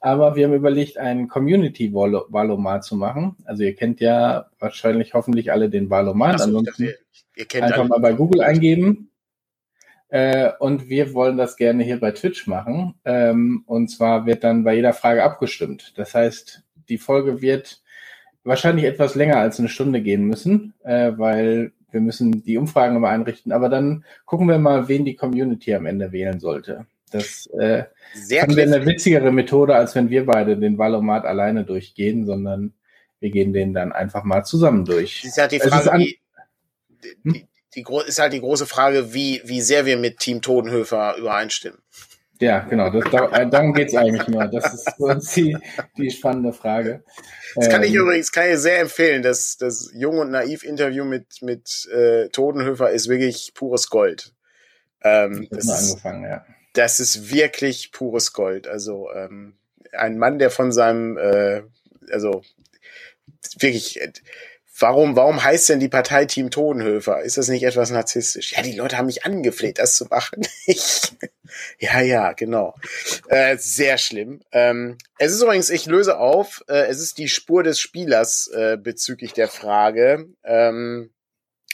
Aber wir haben überlegt, ein Community-Valomat zu machen. Also ihr kennt ja wahrscheinlich hoffentlich alle den Valomat. Ansonsten einfach mal bei Google eingeben äh, und wir wollen das gerne hier bei Twitch machen. Ähm, und zwar wird dann bei jeder Frage abgestimmt. Das heißt, die Folge wird wahrscheinlich etwas länger als eine Stunde gehen müssen, äh, weil wir müssen die Umfragen immer einrichten. Aber dann gucken wir mal, wen die Community am Ende wählen sollte. Das äh, Sehr wir eine witzigere Methode, als wenn wir beide den Valomat alleine durchgehen, sondern wir gehen den dann einfach mal zusammen durch. Das ist ja die Frage, an, die, die, die ist halt die große Frage, wie, wie sehr wir mit Team Todenhöfer übereinstimmen. Ja, genau, das, äh, darum geht's eigentlich nur. Das ist für uns die, die spannende Frage. Das kann ich ähm, übrigens kann ich sehr empfehlen. Das, das Jung und Naiv-Interview mit, mit äh, Todenhöfer ist wirklich pures Gold. Ähm, das, ist, angefangen, ja. das ist wirklich pures Gold. Also ähm, ein Mann, der von seinem, äh, also wirklich Warum, warum heißt denn die Partei Team Todenhöfer? Ist das nicht etwas narzisstisch? Ja, die Leute haben mich angefleht, das zu machen. ja, ja, genau. Äh, sehr schlimm. Ähm, es ist übrigens, ich löse auf, äh, es ist die Spur des Spielers äh, bezüglich der Frage. Ähm,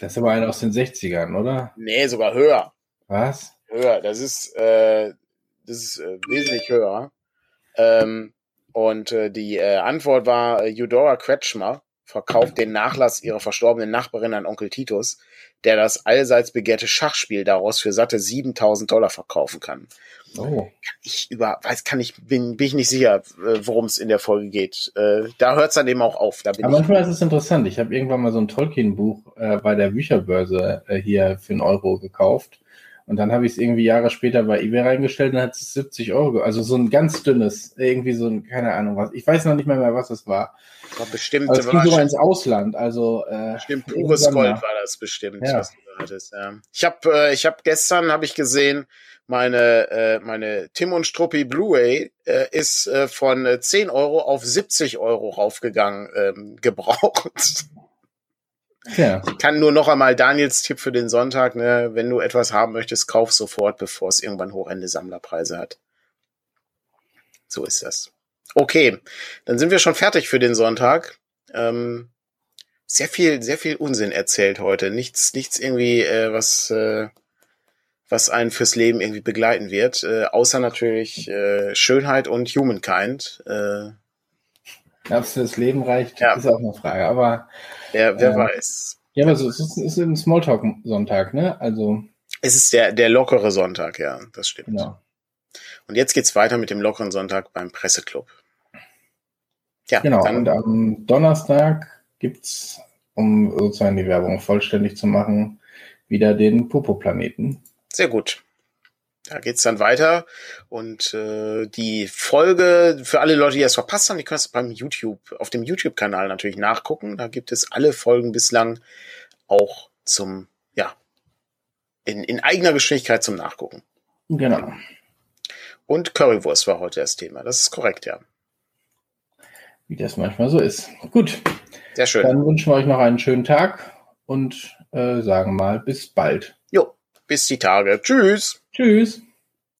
das ist aber einer aus den 60ern, oder? Nee, sogar höher. Was? Höher. Das ist, äh, das ist äh, wesentlich höher. Ähm, und äh, die äh, Antwort war äh, Eudora Kretschmer verkauft den Nachlass ihrer verstorbenen Nachbarin an Onkel Titus, der das allseits begehrte Schachspiel daraus für satte 7000 Dollar verkaufen kann. Oh. Ich über, weiß, kann ich, bin, bin ich nicht sicher, äh, worum es in der Folge geht. Äh, da hört es dann eben auch auf. Da bin Aber manchmal ist es interessant. Ich habe irgendwann mal so ein Tolkien-Buch äh, bei der Bücherbörse äh, hier für einen Euro gekauft. Und dann habe ich es irgendwie Jahre später bei eBay reingestellt und hat es 70 Euro. Also so ein ganz dünnes, irgendwie so ein, keine Ahnung was. Ich weiß noch nicht mehr, mehr was es war. War bestimmt. Aber es ging sogar ins Ausland. Also äh, bestimmt pures Gold war das bestimmt, ja. was du hattest. Ja. Ich habe, äh, ich habe gestern habe ich gesehen, meine äh, meine Tim und Struppi Blu-ray äh, ist äh, von 10 Euro auf 70 Euro raufgegangen, ähm, gebraucht. Ja. Ich kann nur noch einmal Daniels Tipp für den Sonntag, ne, wenn du etwas haben möchtest, kauf sofort, bevor es irgendwann horrende Sammlerpreise hat. So ist das. Okay, dann sind wir schon fertig für den Sonntag. Ähm, sehr viel, sehr viel Unsinn erzählt heute. Nichts, nichts irgendwie, äh, was, äh, was einen fürs Leben irgendwie begleiten wird. Äh, außer natürlich äh, Schönheit und Humankind. Äh, ob es fürs Leben reicht, ja. ist auch eine Frage. Aber ja, wer ähm, weiß. Ja, aber so, es ist, ist ein Smalltalk-Sonntag, ne? Also. Es ist der, der lockere Sonntag, ja, das stimmt. Genau. Und jetzt geht's weiter mit dem lockeren Sonntag beim Presseclub. Ja, genau. Dann, und am Donnerstag gibt's, um sozusagen die Werbung vollständig zu machen, wieder den Popo-Planeten. Sehr gut. Da geht's dann weiter und äh, die Folge für alle Leute, die es verpasst haben, die können es beim YouTube, auf dem YouTube-Kanal natürlich nachgucken. Da gibt es alle Folgen bislang auch zum, ja, in, in eigener Geschwindigkeit zum Nachgucken. Genau. Und Currywurst war heute das Thema. Das ist korrekt, ja. Wie das manchmal so ist. Gut. Sehr schön. Dann wünschen wir euch noch einen schönen Tag und äh, sagen mal bis bald. Jo, bis die Tage. Tschüss. Tschüss.